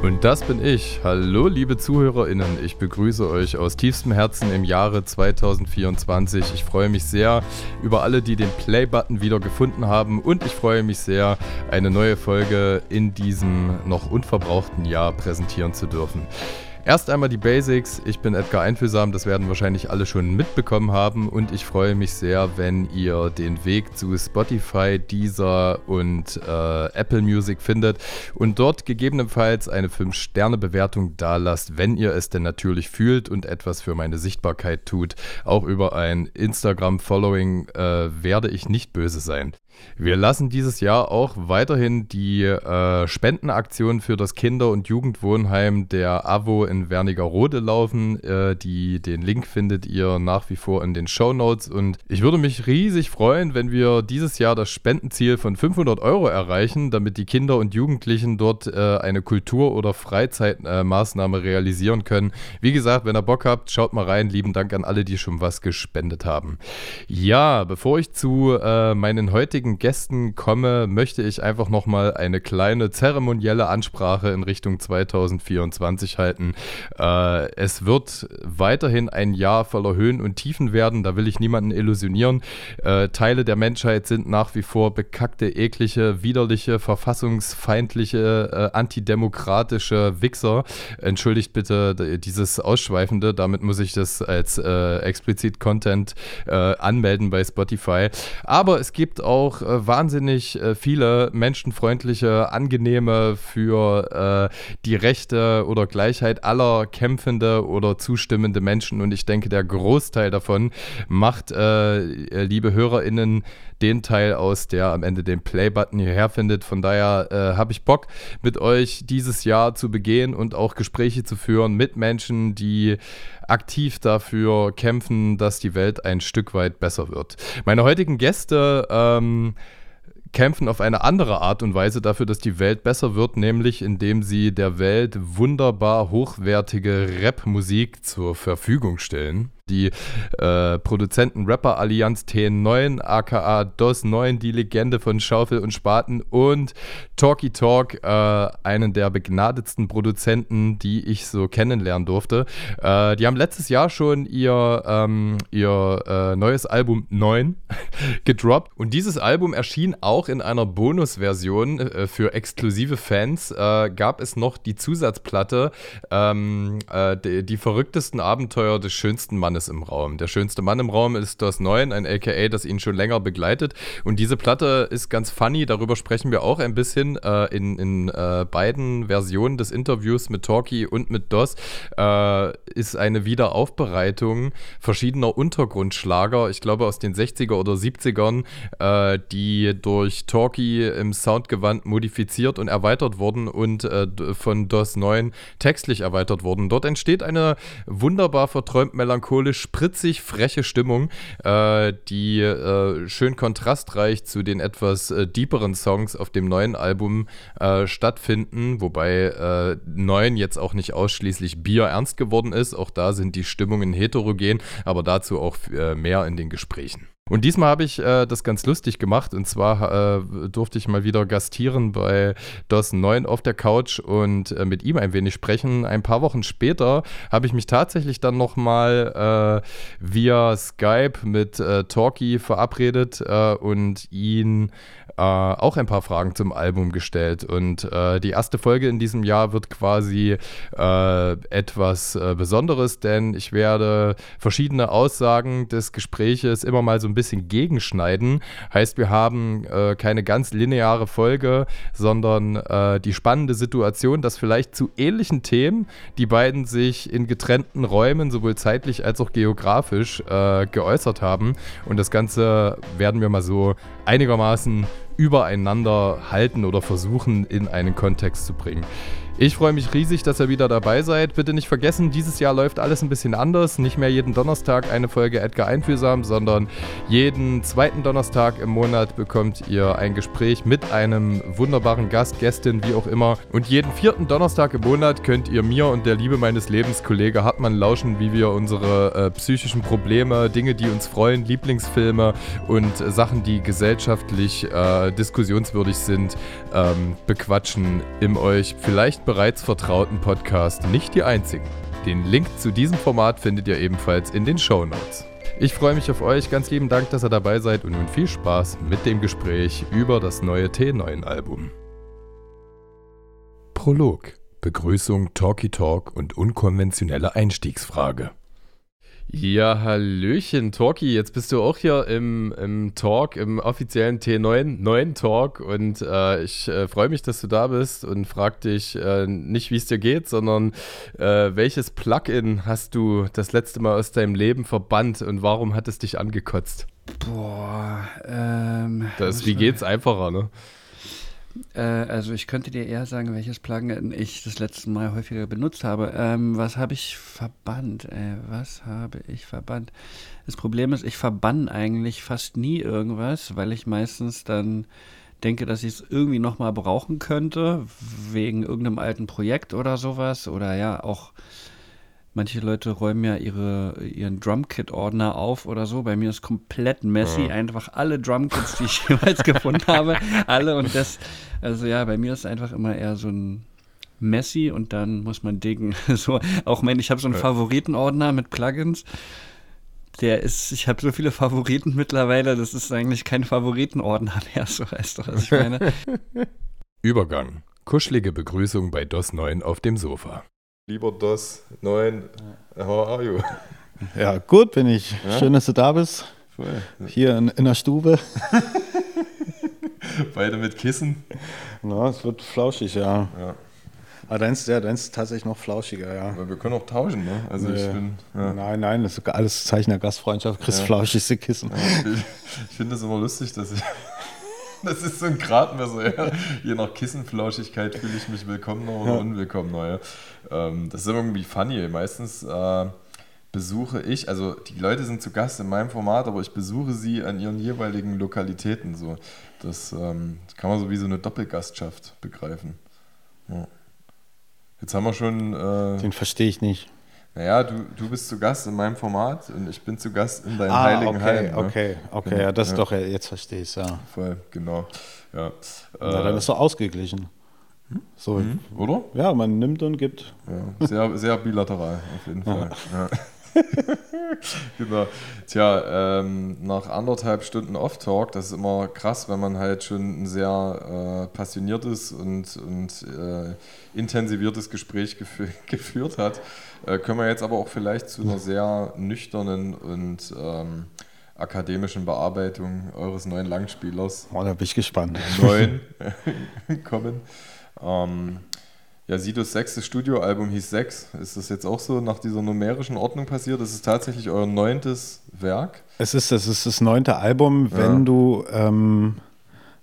Und das bin ich. Hallo, liebe ZuhörerInnen. Ich begrüße euch aus tiefstem Herzen im Jahre 2024. Ich freue mich sehr über alle, die den Play-Button wieder gefunden haben. Und ich freue mich sehr, eine neue Folge in diesem noch unverbrauchten Jahr präsentieren zu dürfen. Erst einmal die Basics. Ich bin Edgar Einfühlsam, das werden wahrscheinlich alle schon mitbekommen haben und ich freue mich sehr, wenn ihr den Weg zu Spotify, Deezer und äh, Apple Music findet und dort gegebenenfalls eine 5-Sterne-Bewertung dalasst, wenn ihr es denn natürlich fühlt und etwas für meine Sichtbarkeit tut. Auch über ein Instagram-Following äh, werde ich nicht böse sein. Wir lassen dieses Jahr auch weiterhin die äh, Spendenaktion für das Kinder- und Jugendwohnheim der AWO in Wernigerode laufen. Äh, die, den Link findet ihr nach wie vor in den Show Notes. Und ich würde mich riesig freuen, wenn wir dieses Jahr das Spendenziel von 500 Euro erreichen, damit die Kinder und Jugendlichen dort äh, eine Kultur- oder Freizeitmaßnahme realisieren können. Wie gesagt, wenn ihr Bock habt, schaut mal rein. Lieben Dank an alle, die schon was gespendet haben. Ja, bevor ich zu äh, meinen heutigen heutigen Gästen komme, möchte ich einfach nochmal eine kleine zeremonielle Ansprache in Richtung 2024 halten. Äh, es wird weiterhin ein Jahr voller Höhen und Tiefen werden, da will ich niemanden illusionieren. Äh, Teile der Menschheit sind nach wie vor bekackte, eklige, widerliche, verfassungsfeindliche, äh, antidemokratische Wichser. Entschuldigt bitte dieses Ausschweifende, damit muss ich das als äh, explizit Content äh, anmelden bei Spotify. Aber es gibt auch äh, wahnsinnig äh, viele menschenfreundliche, angenehme für äh, die Rechte oder Gleichheit aller kämpfende oder zustimmende Menschen. Und ich denke, der Großteil davon macht, äh, liebe HörerInnen, den Teil aus, der am Ende den Play-Button hierher findet. Von daher äh, habe ich Bock, mit euch dieses Jahr zu begehen und auch Gespräche zu führen mit Menschen, die aktiv dafür kämpfen, dass die Welt ein Stück weit besser wird. Meine heutigen Gäste ähm, kämpfen auf eine andere Art und Weise dafür, dass die Welt besser wird, nämlich indem sie der Welt wunderbar hochwertige Rap-Musik zur Verfügung stellen die äh, Produzenten-Rapper-Allianz TN9, aka DOS9, die Legende von Schaufel und Spaten und Talky Talk, äh, einen der begnadetsten Produzenten, die ich so kennenlernen durfte. Äh, die haben letztes Jahr schon ihr, ähm, ihr äh, neues Album 9 gedroppt und dieses Album erschien auch in einer Bonusversion äh, für exklusive Fans. Äh, gab es noch die Zusatzplatte, ähm, die, die verrücktesten Abenteuer des schönsten Mannes Mannes im Raum. Der schönste Mann im Raum ist das Neun, ein AKA, das ihn schon länger begleitet. Und diese Platte ist ganz funny, darüber sprechen wir auch ein bisschen äh, in, in äh, beiden Versionen des Interviews mit Talkie und mit DOS. Äh, ist eine Wiederaufbereitung verschiedener Untergrundschlager, ich glaube aus den 60er oder 70ern, äh, die durch Talkie im Soundgewand modifiziert und erweitert wurden und äh, von DOS 9 textlich erweitert wurden. Dort entsteht eine wunderbar verträumt melancholische coole, spritzig, freche Stimmung, äh, die äh, schön kontrastreich zu den etwas äh, deeperen Songs auf dem neuen Album äh, stattfinden, wobei äh, neun jetzt auch nicht ausschließlich Bier ernst geworden ist. Auch da sind die Stimmungen heterogen, aber dazu auch äh, mehr in den Gesprächen. Und diesmal habe ich äh, das ganz lustig gemacht und zwar äh, durfte ich mal wieder gastieren bei DOS 9 auf der Couch und äh, mit ihm ein wenig sprechen. Ein paar Wochen später habe ich mich tatsächlich dann nochmal äh, via Skype mit äh, Talkie verabredet äh, und ihn äh, auch ein paar Fragen zum Album gestellt. Und äh, die erste Folge in diesem Jahr wird quasi äh, etwas äh, Besonderes, denn ich werde verschiedene Aussagen des Gespräches immer mal so ein bisschen gegenschneiden. Heißt, wir haben äh, keine ganz lineare Folge, sondern äh, die spannende Situation, dass vielleicht zu ähnlichen Themen die beiden sich in getrennten Räumen, sowohl zeitlich als auch geografisch, geäußert haben. Und das Ganze werden wir mal so einigermaßen übereinander halten oder versuchen in einen Kontext zu bringen. Ich freue mich riesig, dass ihr wieder dabei seid. Bitte nicht vergessen, dieses Jahr läuft alles ein bisschen anders. Nicht mehr jeden Donnerstag eine Folge Edgar Einfühlsam, sondern jeden zweiten Donnerstag im Monat bekommt ihr ein Gespräch mit einem wunderbaren Gast, Gästin, wie auch immer. Und jeden vierten Donnerstag im Monat könnt ihr mir und der Liebe meines Lebens, Kollege Hartmann, lauschen, wie wir unsere äh, psychischen Probleme, Dinge, die uns freuen, Lieblingsfilme und äh, Sachen, die gesellschaftlich äh, diskussionswürdig sind, ähm, bequatschen im euch vielleicht bereits vertrauten Podcast nicht die einzigen. Den Link zu diesem Format findet ihr ebenfalls in den Show Notes. Ich freue mich auf euch. Ganz lieben Dank, dass ihr dabei seid und nun viel Spaß mit dem Gespräch über das neue T9-Album. Prolog. Begrüßung, Talkie Talk und unkonventionelle Einstiegsfrage. Ja, Hallöchen, Talkie. Jetzt bist du auch hier im, im Talk, im offiziellen T9 9 Talk und äh, ich äh, freue mich, dass du da bist und frag dich äh, nicht, wie es dir geht, sondern äh, welches Plugin hast du das letzte Mal aus deinem Leben verbannt und warum hat es dich angekotzt? Boah, ähm. Das, wie geht's einfacher, ne? Äh, also ich könnte dir eher sagen, welches Plugin ich das letzte Mal häufiger benutzt habe. Ähm, was habe ich verbannt? Äh, was habe ich verbannt? Das Problem ist, ich verbann eigentlich fast nie irgendwas, weil ich meistens dann denke, dass ich es irgendwie nochmal brauchen könnte, wegen irgendeinem alten Projekt oder sowas. Oder ja, auch Manche Leute räumen ja ihre, ihren Drumkit-Ordner auf oder so. Bei mir ist komplett messy. Ja. Einfach alle Drumkits, die ich jemals gefunden habe. Alle und das, also ja, bei mir ist einfach immer eher so ein messy und dann muss man dingen. So, auch wenn ich habe so einen. Favoritenordner mit Plugins. Der ist, ich habe so viele Favoriten mittlerweile, das ist eigentlich kein Favoritenordner mehr, so weißt du, was ich meine. Übergang. Kuschelige Begrüßung bei DOS 9 auf dem Sofa. Lieber DOS 9, how are you? Ja, gut bin ich. Ja? Schön, dass du da bist. Voll. Hier in, in der Stube. Beide mit Kissen. Na, es wird flauschig, ja. ja. Aber deins, ja, deins ist tatsächlich noch flauschiger, ja. Aber wir können auch tauschen, ne? Also nee. ich bin. Ja. Nein, nein, das ist alles Zeichen der Gastfreundschaft. Chris ja. flauschigste Kissen. Ja, ich, ich finde es immer lustig, dass ich. Das ist so ein Gradmesser, ja. Je nach Kissenflauschigkeit fühle ich mich willkommener oder ja. unwillkommener. Ja. Ähm, das ist irgendwie funny. Meistens äh, besuche ich, also die Leute sind zu Gast in meinem Format, aber ich besuche sie an ihren jeweiligen Lokalitäten. So. Das, ähm, kann man so wie so eine Doppelgastschaft begreifen. Ja. Jetzt haben wir schon. Äh, Den verstehe ich nicht. Naja, du, du bist zu Gast in meinem Format und ich bin zu Gast in deinem ah, heiligen okay, Heim. Ne? Okay, okay, genau. ja, das ja. doch, jetzt verstehe ich es, ja. Voll, genau. Ja. Na, dann äh, ist doch ausgeglichen. Hm? So, mhm, oder? Ja, man nimmt und gibt. Ja, sehr, sehr bilateral, auf jeden Fall. Ja. genau. Tja, ähm, nach anderthalb Stunden Off-Talk, das ist immer krass, wenn man halt schon ein sehr äh, passioniertes und, und äh, intensiviertes Gespräch gefü geführt hat. Äh, können wir jetzt aber auch vielleicht zu einer sehr nüchternen und ähm, akademischen Bearbeitung eures neuen Langspielers. Oh, da bin ich gespannt. Neun kommen. Ähm, ja, Sidos sechstes Studioalbum hieß Sechs. Ist das jetzt auch so nach dieser numerischen Ordnung passiert? Das ist tatsächlich euer neuntes Werk? Es ist, es ist das neunte Album, wenn ja. du ähm,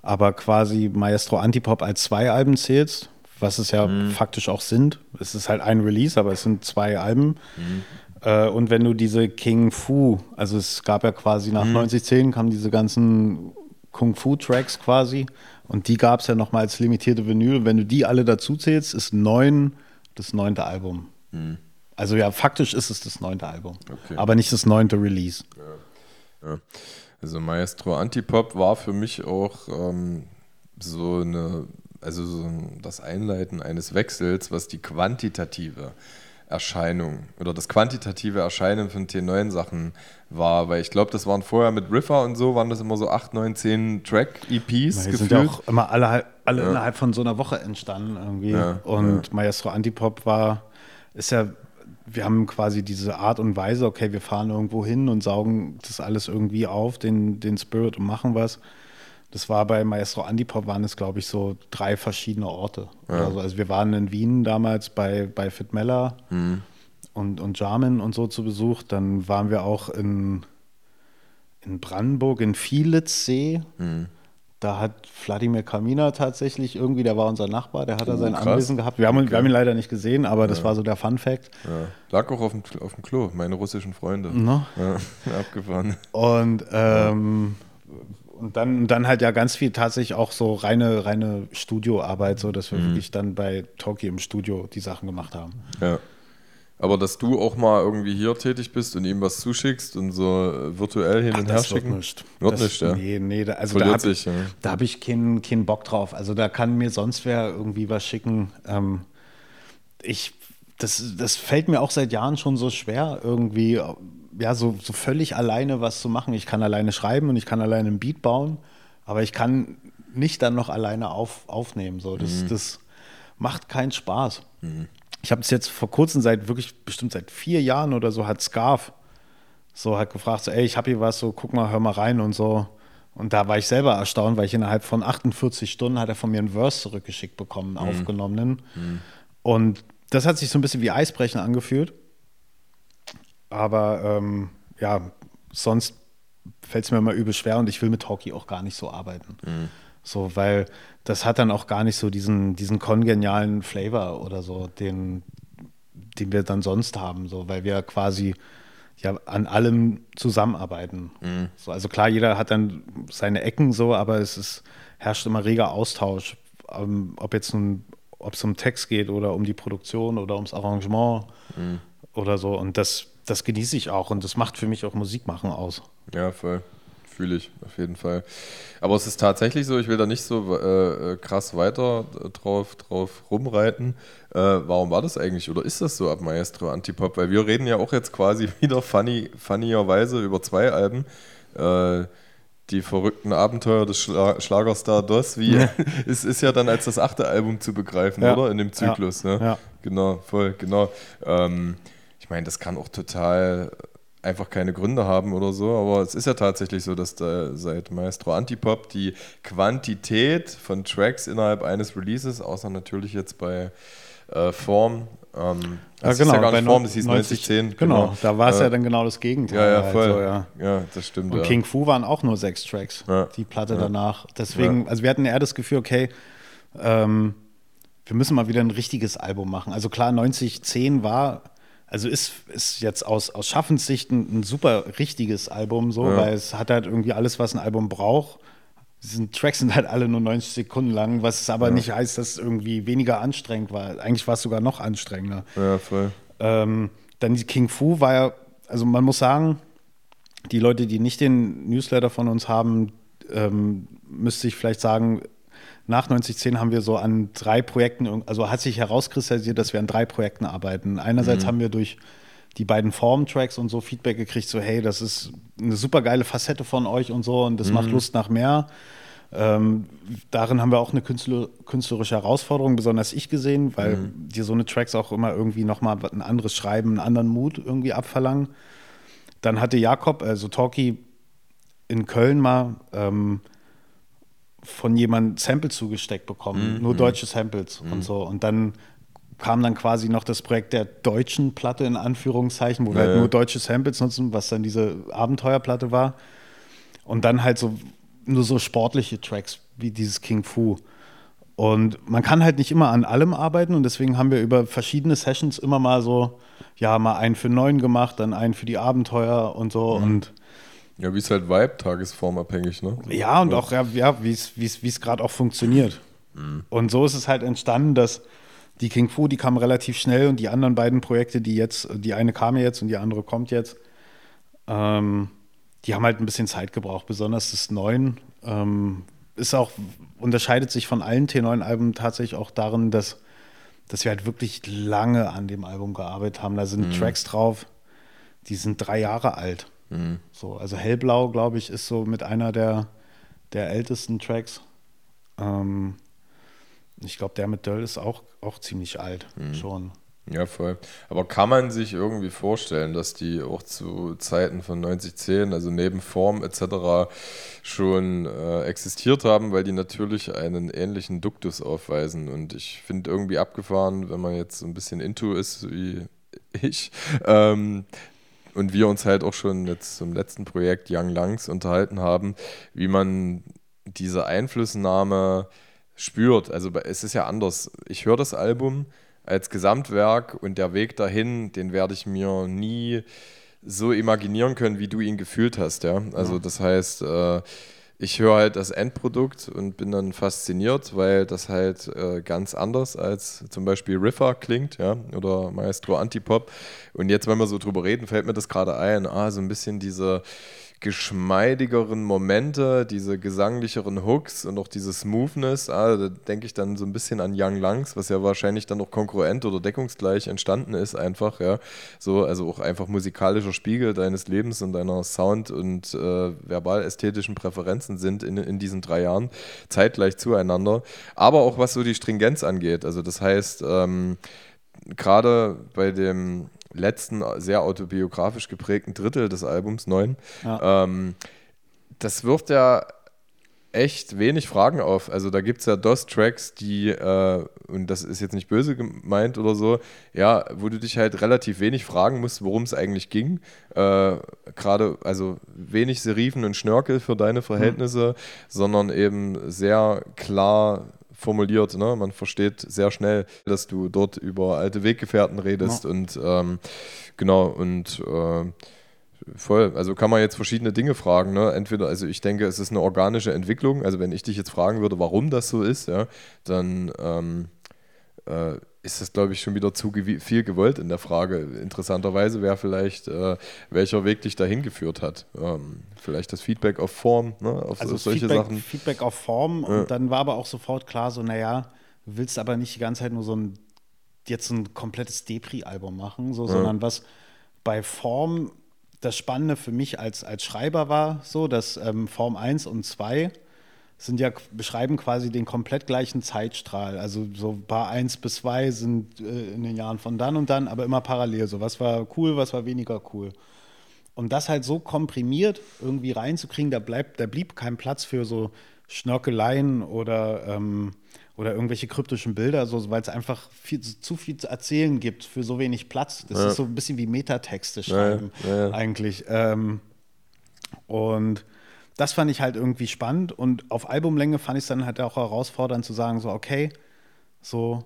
aber quasi Maestro Antipop als zwei Alben zählst, was es ja mhm. faktisch auch sind. Es ist halt ein Release, aber es sind zwei Alben. Mhm. Äh, und wenn du diese King Fu, also es gab ja quasi nach mhm. 9010 kamen diese ganzen Kung Fu Tracks quasi. Und die gab es ja nochmal als limitierte Vinyl. Wenn du die alle dazu zählst, ist neun das neunte Album. Mhm. Also ja, faktisch ist es das neunte Album. Okay. Aber nicht das neunte Release. Ja. ja. Also Maestro Antipop war für mich auch ähm, so eine, also so das Einleiten eines Wechsels, was die quantitative Erscheinung oder das quantitative Erscheinen von T9 Sachen war, weil ich glaube, das waren vorher mit Riffer und so, waren das immer so 8, 9, 10 Track-EPs. Die sind ja auch immer alle, alle ja. innerhalb von so einer Woche entstanden irgendwie. Ja, und ja. Maestro Antipop war, ist ja, wir haben quasi diese Art und Weise, okay, wir fahren irgendwo hin und saugen das alles irgendwie auf, den, den Spirit und machen was. Das war bei Maestro Antipop, waren es, glaube ich, so drei verschiedene Orte. Ja. Also, also wir waren in Wien damals bei, bei Fit Meller mhm. und, und Jarmin und so zu Besuch. Dann waren wir auch in, in Brandenburg, in Vielitzsee. Mhm. Da hat Wladimir Kamina tatsächlich irgendwie, der war unser Nachbar, der hat da oh, sein krass. Anwesen gehabt. Wir haben, okay. wir haben, ihn leider nicht gesehen, aber das war so der Fun Fact. Ja. Lag auch auf dem, auf dem Klo, meine russischen Freunde. No? Ja, abgefahren. Und ähm, und dann, dann halt ja ganz viel tatsächlich auch so reine, reine Studioarbeit, so dass wir mhm. wirklich dann bei Toki im Studio die Sachen gemacht haben. Ja. Aber dass du auch mal irgendwie hier tätig bist und ihm was zuschickst und so virtuell hin Ach, und her schicken. Wird nicht. Wird das, nicht, ja. Nee, nee, da, also da habe ja. hab ich keinen kein Bock drauf. Also da kann mir sonst wer irgendwie was schicken. Ähm, ich, das, das fällt mir auch seit Jahren schon so schwer, irgendwie ja, so, so völlig alleine was zu machen. Ich kann alleine schreiben und ich kann alleine ein Beat bauen, aber ich kann nicht dann noch alleine auf, aufnehmen. So, das, mhm. das macht keinen Spaß. Mhm. Ich habe es jetzt vor kurzem, seit wirklich bestimmt seit vier Jahren oder so, hat Scarf so hat gefragt, so, ey, ich habe hier was, so guck mal, hör mal rein und so. Und da war ich selber erstaunt, weil ich innerhalb von 48 Stunden hat er von mir einen Verse zurückgeschickt bekommen, mhm. aufgenommenen. Mhm. Und das hat sich so ein bisschen wie Eisbrechen angefühlt. Aber ähm, ja, sonst fällt es mir immer übel schwer und ich will mit Hockey auch gar nicht so arbeiten. Mhm. So, weil das hat dann auch gar nicht so diesen, diesen kongenialen Flavor oder so, den, den wir dann sonst haben, so, weil wir quasi ja an allem zusammenarbeiten. Mhm. So, also klar, jeder hat dann seine Ecken so, aber es ist, herrscht immer reger Austausch, ähm, ob jetzt nun, ob es um Text geht oder um die Produktion oder ums Arrangement mhm. oder so. Und das das genieße ich auch und das macht für mich auch Musik machen aus. Ja, voll. Fühle ich auf jeden Fall. Aber es ist tatsächlich so, ich will da nicht so äh, äh krass weiter drauf, drauf rumreiten. Äh, warum war das eigentlich oder ist das so ab Maestro Antipop? Weil wir reden ja auch jetzt quasi wieder funny, funnierweise über zwei Alben. Äh, die verrückten Abenteuer des Schla Schlagerstar DOS, wie ja. es ist ja dann als das achte Album zu begreifen, ja. oder? In dem Zyklus. Ja. Ne? Genau, voll, genau. Ähm, ich meine, das kann auch total einfach keine Gründe haben oder so, aber es ist ja tatsächlich so, dass da seit Maestro Antipop die Quantität von Tracks innerhalb eines Releases, außer natürlich jetzt bei äh, Form, ähm, das ja, genau, ist ja gar nicht Form, das hieß 9010. Genau, genau, da war es äh, ja dann genau das Gegenteil. Ja, ja, halt voll. Also, ja. ja. das stimmt. Und ja. King Fu waren auch nur sechs Tracks, ja. die Platte danach. Deswegen, also wir hatten eher das Gefühl, okay, ähm, wir müssen mal wieder ein richtiges Album machen. Also klar, 9010 war also ist, ist jetzt aus, aus Schaffenssicht ein, ein super richtiges Album, so, ja. weil es hat halt irgendwie alles, was ein Album braucht. Diese Tracks sind halt alle nur 90 Sekunden lang, was aber ja. nicht heißt, dass es irgendwie weniger anstrengend war. Eigentlich war es sogar noch anstrengender. Ja, voll. Ähm, dann die King Fu war ja, also man muss sagen, die Leute, die nicht den Newsletter von uns haben, ähm, müsste ich vielleicht sagen, nach 9010 haben wir so an drei Projekten, also hat sich herauskristallisiert, dass wir an drei Projekten arbeiten. Einerseits mhm. haben wir durch die beiden Form-Tracks und so Feedback gekriegt, so hey, das ist eine super geile Facette von euch und so und das mhm. macht Lust nach mehr. Ähm, darin haben wir auch eine Künstler, künstlerische Herausforderung, besonders ich gesehen, weil mhm. dir so eine Tracks auch immer irgendwie nochmal ein anderes Schreiben, einen anderen Mut irgendwie abverlangen. Dann hatte Jakob, also Talkie in Köln mal ähm, von jemandem Samples zugesteckt bekommen, mhm. nur deutsche Samples mhm. und so. Und dann kam dann quasi noch das Projekt der deutschen Platte in Anführungszeichen, wo ja, wir halt ja. nur deutsche Samples nutzen, was dann diese Abenteuerplatte war. Und dann halt so nur so sportliche Tracks wie dieses King Fu. Und man kann halt nicht immer an allem arbeiten und deswegen haben wir über verschiedene Sessions immer mal so, ja, mal einen für neun gemacht, dann einen für die Abenteuer und so. Mhm. Und ja, wie es halt Vibe, tagesformabhängig, ne? Ja, und auch, ja, ja wie es gerade auch funktioniert. Mhm. Und so ist es halt entstanden, dass die King Fu, die kam relativ schnell und die anderen beiden Projekte, die jetzt, die eine kam jetzt und die andere kommt jetzt, ähm, die haben halt ein bisschen Zeit gebraucht, besonders das 9 ähm, ist auch, unterscheidet sich von allen T9-Alben tatsächlich auch darin, dass, dass wir halt wirklich lange an dem Album gearbeitet haben. Da sind mhm. Tracks drauf, die sind drei Jahre alt. Mhm. So, also Hellblau, glaube ich, ist so mit einer der, der ältesten Tracks. Ähm, ich glaube, der mit Döll ist auch, auch ziemlich alt mhm. schon. Ja, voll. Aber kann man sich irgendwie vorstellen, dass die auch zu Zeiten von 9010, also neben Form etc., schon äh, existiert haben, weil die natürlich einen ähnlichen Duktus aufweisen. Und ich finde irgendwie abgefahren, wenn man jetzt so ein bisschen into ist wie ich, ähm, und wir uns halt auch schon jetzt zum letzten Projekt Young Lungs unterhalten haben, wie man diese Einflussnahme spürt. Also es ist ja anders. Ich höre das Album als Gesamtwerk und der Weg dahin, den werde ich mir nie so imaginieren können, wie du ihn gefühlt hast. Ja? Also das heißt, äh, ich höre halt das Endprodukt und bin dann fasziniert, weil das halt äh, ganz anders als zum Beispiel Riffer klingt, ja, oder Maestro Antipop. Und jetzt, wenn wir so drüber reden, fällt mir das gerade ein, ah, so ein bisschen diese geschmeidigeren Momente, diese gesanglicheren Hooks und auch diese Smoothness, ah, da denke ich dann so ein bisschen an Young Lungs, was ja wahrscheinlich dann auch konkurrent oder deckungsgleich entstanden ist, einfach, ja. So, also auch einfach musikalischer Spiegel deines Lebens und deiner Sound- und äh, verbal-ästhetischen Präferenzen sind in, in diesen drei Jahren zeitgleich zueinander. Aber auch was so die Stringenz angeht. Also das heißt, ähm, gerade bei dem letzten sehr autobiografisch geprägten Drittel des Albums, neun, ja. ähm, das wirft ja echt wenig Fragen auf. Also da gibt es ja DOS-Tracks, die, äh, und das ist jetzt nicht böse gemeint oder so, ja, wo du dich halt relativ wenig fragen musst, worum es eigentlich ging. Äh, Gerade, also wenig Serifen und Schnörkel für deine Verhältnisse, mhm. sondern eben sehr klar formuliert. Ne? Man versteht sehr schnell, dass du dort über alte Weggefährten redest ja. und ähm, genau und äh, voll. Also kann man jetzt verschiedene Dinge fragen. Ne? Entweder, also ich denke, es ist eine organische Entwicklung. Also wenn ich dich jetzt fragen würde, warum das so ist, ja, dann ähm, äh, ist das, glaube ich, schon wieder zu viel gewollt in der Frage. Interessanterweise wäre vielleicht, äh, welcher Weg dich dahin geführt hat. Ähm, vielleicht das Feedback auf Form, ne? auf also solche Feedback, Sachen. Feedback auf Form ja. und dann war aber auch sofort klar, so, naja, du willst aber nicht die ganze Zeit nur so ein, jetzt ein komplettes Depri-Album machen, so, ja. sondern was bei Form das Spannende für mich als, als Schreiber war, so, dass ähm, Form 1 und 2 sind ja, beschreiben quasi den komplett gleichen Zeitstrahl. Also so Bar 1 bis 2 sind äh, in den Jahren von dann und dann, aber immer parallel. So, was war cool, was war weniger cool. Und das halt so komprimiert irgendwie reinzukriegen, da, bleibt, da blieb kein Platz für so Schnörkeleien oder, ähm, oder irgendwelche kryptischen Bilder, so, weil es einfach viel, zu viel zu erzählen gibt für so wenig Platz. Das ja. ist so ein bisschen wie Metatexte schreiben ja, ja, eigentlich. Ähm, und das fand ich halt irgendwie spannend und auf Albumlänge fand ich es dann halt auch herausfordernd zu sagen, so, okay, so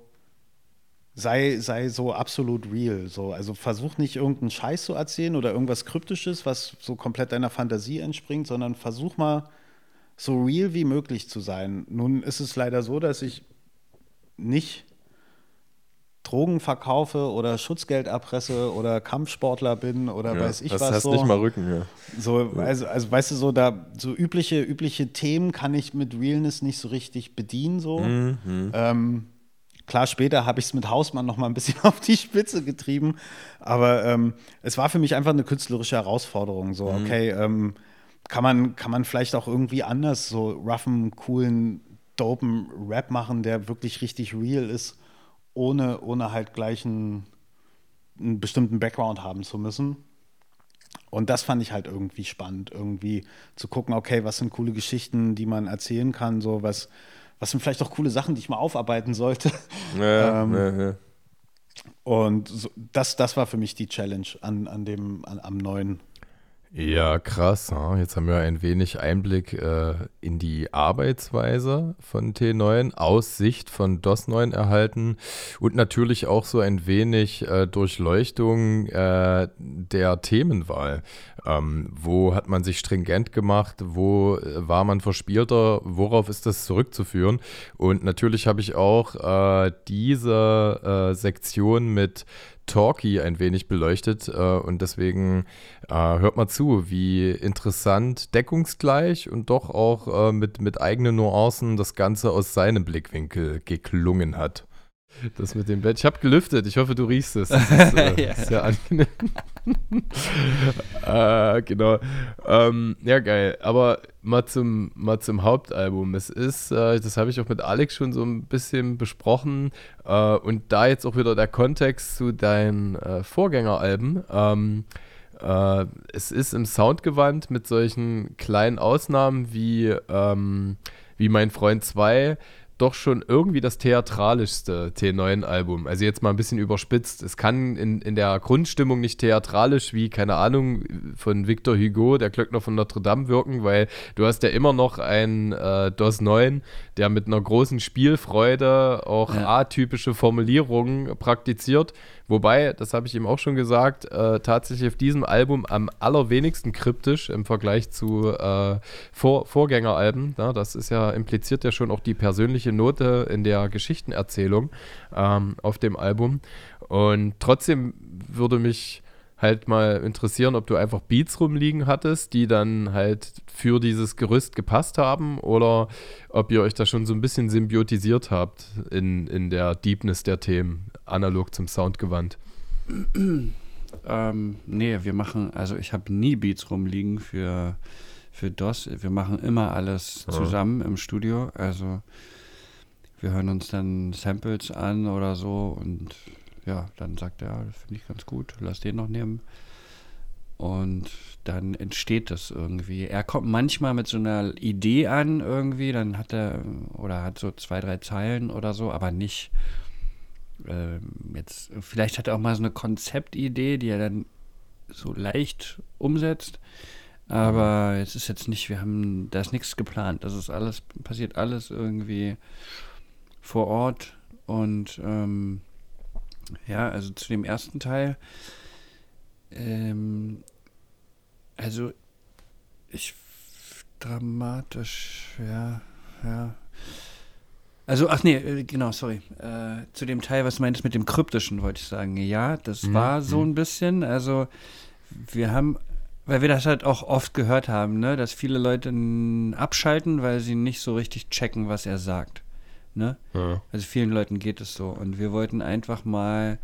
sei, sei so absolut real. So. Also versuch nicht irgendeinen Scheiß zu erzählen oder irgendwas Kryptisches, was so komplett deiner Fantasie entspringt, sondern versuch mal so real wie möglich zu sein. Nun ist es leider so, dass ich nicht Drogen verkaufe oder Schutzgeld erpresse oder Kampfsportler bin oder ja, weiß ich das was. Hast so. nicht mal Rücken, ja. So, also, also weißt du, so da so übliche, übliche Themen kann ich mit Realness nicht so richtig bedienen. So. Mhm. Ähm, klar, später habe ich es mit Hausmann noch mal ein bisschen auf die Spitze getrieben, aber ähm, es war für mich einfach eine künstlerische Herausforderung. So, mhm. okay, ähm, kann, man, kann man vielleicht auch irgendwie anders so roughen, coolen, dopen Rap machen, der wirklich richtig real ist ohne, ohne halt gleich einen, einen bestimmten Background haben zu müssen. Und das fand ich halt irgendwie spannend, irgendwie zu gucken, okay, was sind coole Geschichten, die man erzählen kann, so was, was sind vielleicht auch coole Sachen, die ich mal aufarbeiten sollte. Ja, ähm, ja, ja. Und so, das, das war für mich die Challenge an, an dem, an, am neuen ja, krass. Jetzt haben wir ein wenig Einblick äh, in die Arbeitsweise von T9 aus Sicht von DOS 9 erhalten und natürlich auch so ein wenig äh, Durchleuchtung äh, der Themenwahl. Ähm, wo hat man sich stringent gemacht? Wo äh, war man verspielter? Worauf ist das zurückzuführen? Und natürlich habe ich auch äh, diese äh, Sektion mit Talkie ein wenig beleuchtet äh, und deswegen äh, hört mal zu, wie interessant deckungsgleich und doch auch äh, mit, mit eigenen Nuancen das Ganze aus seinem Blickwinkel geklungen hat. Das mit dem Bett. Ich habe gelüftet. Ich hoffe, du riechst es. Das ist äh, ja. sehr angenehm. äh, genau. Ähm, ja, geil. Aber mal zum, mal zum Hauptalbum. Es ist, äh, das habe ich auch mit Alex schon so ein bisschen besprochen. Äh, und da jetzt auch wieder der Kontext zu deinen äh, Vorgängeralben. Ähm, äh, es ist im Soundgewand mit solchen kleinen Ausnahmen wie, ähm, wie Mein Freund 2 doch schon irgendwie das theatralischste T9-Album. Also jetzt mal ein bisschen überspitzt. Es kann in, in der Grundstimmung nicht theatralisch wie, keine Ahnung, von Victor Hugo, der Glöckner von Notre Dame wirken, weil du hast ja immer noch einen äh, DOS 9, der mit einer großen Spielfreude auch ja. atypische Formulierungen praktiziert Wobei, das habe ich ihm auch schon gesagt, äh, tatsächlich auf diesem Album am allerwenigsten kryptisch im Vergleich zu äh, Vor Vorgängeralben. Ja, das ist ja, impliziert ja schon auch die persönliche Note in der Geschichtenerzählung ähm, auf dem Album. Und trotzdem würde mich halt mal interessieren, ob du einfach Beats rumliegen hattest, die dann halt für dieses Gerüst gepasst haben oder ob ihr euch da schon so ein bisschen symbiotisiert habt in, in der Deepness der Themen, analog zum Sound gewandt. ähm, nee, wir machen, also ich habe nie Beats rumliegen für, für DOS. Wir machen immer alles zusammen ja. im Studio. Also wir hören uns dann Samples an oder so und ja, dann sagt er, finde ich ganz gut, lass den noch nehmen. Und dann entsteht das irgendwie. Er kommt manchmal mit so einer Idee an irgendwie, dann hat er oder hat so zwei, drei Zeilen oder so, aber nicht äh, jetzt, vielleicht hat er auch mal so eine Konzeptidee, die er dann so leicht umsetzt. Aber es ist jetzt nicht, wir haben, da ist nichts geplant. Das ist alles, passiert alles irgendwie vor Ort und ähm, ja, also zu dem ersten Teil. Ähm, also, ich. Dramatisch, ja, ja. Also, ach nee, äh, genau, sorry. Äh, zu dem Teil, was du meintest mit dem Kryptischen, wollte ich sagen. Ja, das mhm. war so mhm. ein bisschen. Also, wir haben, weil wir das halt auch oft gehört haben, ne, dass viele Leute abschalten, weil sie nicht so richtig checken, was er sagt. Ne? Ja. Also vielen Leuten geht es so. Und wir wollten einfach mal,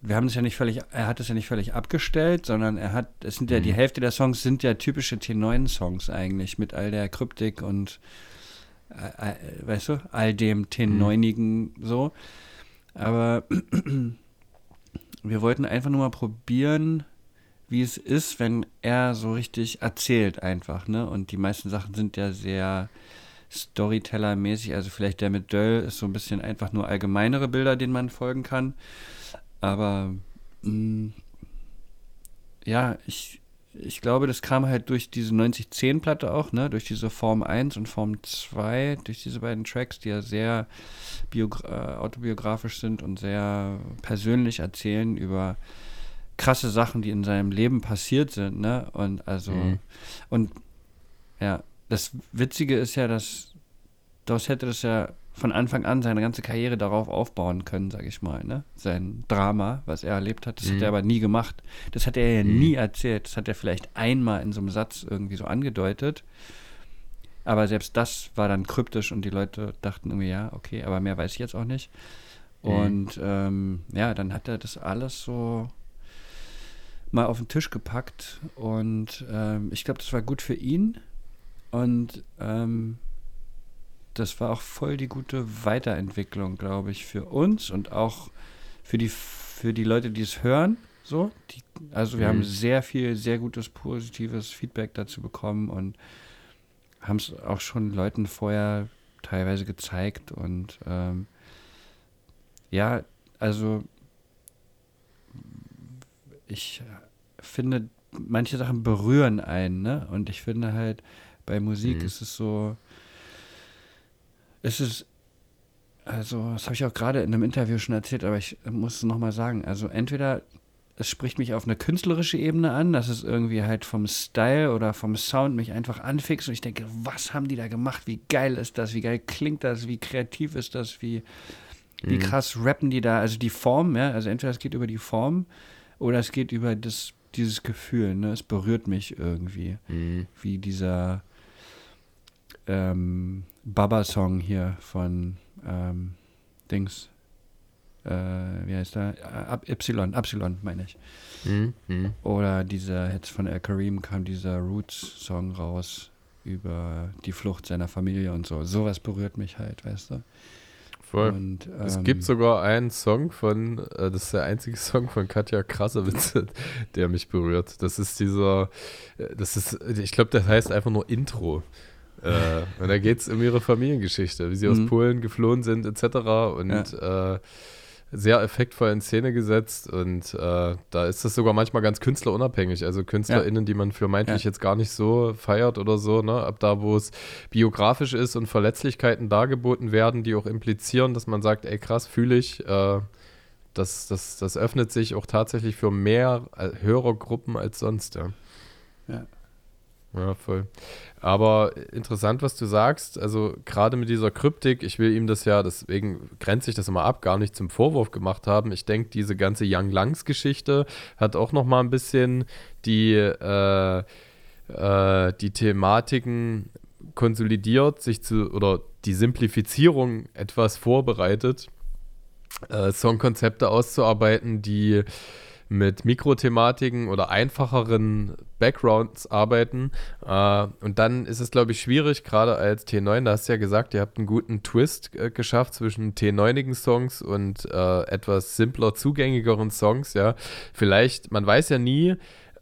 wir haben es ja nicht völlig, er hat es ja nicht völlig abgestellt, sondern er hat, es sind ja mhm. die Hälfte der Songs sind ja typische T9-Songs eigentlich, mit all der Kryptik und äh, äh, weißt du, all dem T9igen mhm. so. Aber wir wollten einfach nur mal probieren, wie es ist, wenn er so richtig erzählt einfach, ne? Und die meisten Sachen sind ja sehr Storyteller-mäßig. Also vielleicht der mit Döll ist so ein bisschen einfach nur allgemeinere Bilder, denen man folgen kann. Aber mh, mm, ja, ich, ich glaube, das kam halt durch diese 9010-Platte auch, ne? Durch diese Form 1 und Form 2, durch diese beiden Tracks, die ja sehr äh, autobiografisch sind und sehr persönlich erzählen über krasse Sachen, die in seinem Leben passiert sind, ne? Und also, mhm. und ja, das Witzige ist ja, dass Dos hätte das ja von Anfang an seine ganze Karriere darauf aufbauen können, sag ich mal, ne? Sein Drama, was er erlebt hat, das mhm. hat er aber nie gemacht. Das hat er ja mhm. nie erzählt. Das hat er vielleicht einmal in so einem Satz irgendwie so angedeutet. Aber selbst das war dann kryptisch und die Leute dachten irgendwie, ja, okay, aber mehr weiß ich jetzt auch nicht. Mhm. Und ähm, ja, dann hat er das alles so mal auf den Tisch gepackt und ähm, ich glaube, das war gut für ihn und ähm, das war auch voll die gute Weiterentwicklung, glaube ich, für uns und auch für die, für die Leute, die es hören. So, die, also wir mhm. haben sehr viel, sehr gutes, positives Feedback dazu bekommen und haben es auch schon Leuten vorher teilweise gezeigt und ähm, ja, also ich finde, manche Sachen berühren einen, ne? Und ich finde halt, bei Musik mhm. ist es so, es ist, also, das habe ich auch gerade in einem Interview schon erzählt, aber ich muss es nochmal sagen. Also, entweder es spricht mich auf eine künstlerische Ebene an, dass es irgendwie halt vom Style oder vom Sound mich einfach anfixt und ich denke, was haben die da gemacht? Wie geil ist das? Wie geil klingt das? Wie kreativ ist das? Wie wie mhm. krass rappen die da, also die Form, ja, also entweder es geht über die Form oder es geht über das, dieses Gefühl, ne, es berührt mich irgendwie, mhm. wie dieser ähm, Baba-Song hier von ähm, Dings, äh, wie heißt der? Ab, Y, Y meine ich. Mhm. Mhm. Oder dieser, jetzt von El Karim kam dieser Roots-Song raus über die Flucht seiner Familie und so. Sowas berührt mich halt, weißt du. Voll. Und, ähm, es gibt sogar einen Song von, äh, das ist der einzige Song von Katja Krasowitz, der mich berührt. Das ist dieser, äh, das ist, ich glaube, der heißt einfach nur Intro. Äh, und da geht es um ihre Familiengeschichte, wie sie mhm. aus Polen geflohen sind, etc. Und ja. äh, sehr effektvoll in Szene gesetzt und äh, da ist das sogar manchmal ganz künstlerunabhängig. Also KünstlerInnen, ja. die man für meintlich ja. jetzt gar nicht so feiert oder so, ne? ab da, wo es biografisch ist und Verletzlichkeiten dargeboten werden, die auch implizieren, dass man sagt, ey krass, fühle ich, äh, das, das, das öffnet sich auch tatsächlich für mehr äh, Hörergruppen als sonst. Ja. ja. Ja, voll. Aber interessant, was du sagst. Also gerade mit dieser Kryptik, ich will ihm das ja, deswegen grenze ich das immer ab, gar nicht zum Vorwurf gemacht haben. Ich denke, diese ganze Young Langs Geschichte hat auch noch mal ein bisschen die, äh, äh, die Thematiken konsolidiert, sich zu oder die Simplifizierung etwas vorbereitet, äh, Songkonzepte auszuarbeiten, die mit Mikrothematiken oder einfacheren Backgrounds arbeiten. Äh, und dann ist es, glaube ich, schwierig, gerade als T9, da hast du ja gesagt, ihr habt einen guten Twist äh, geschafft zwischen T9igen Songs und äh, etwas simpler, zugängigeren Songs, ja. Vielleicht, man weiß ja nie,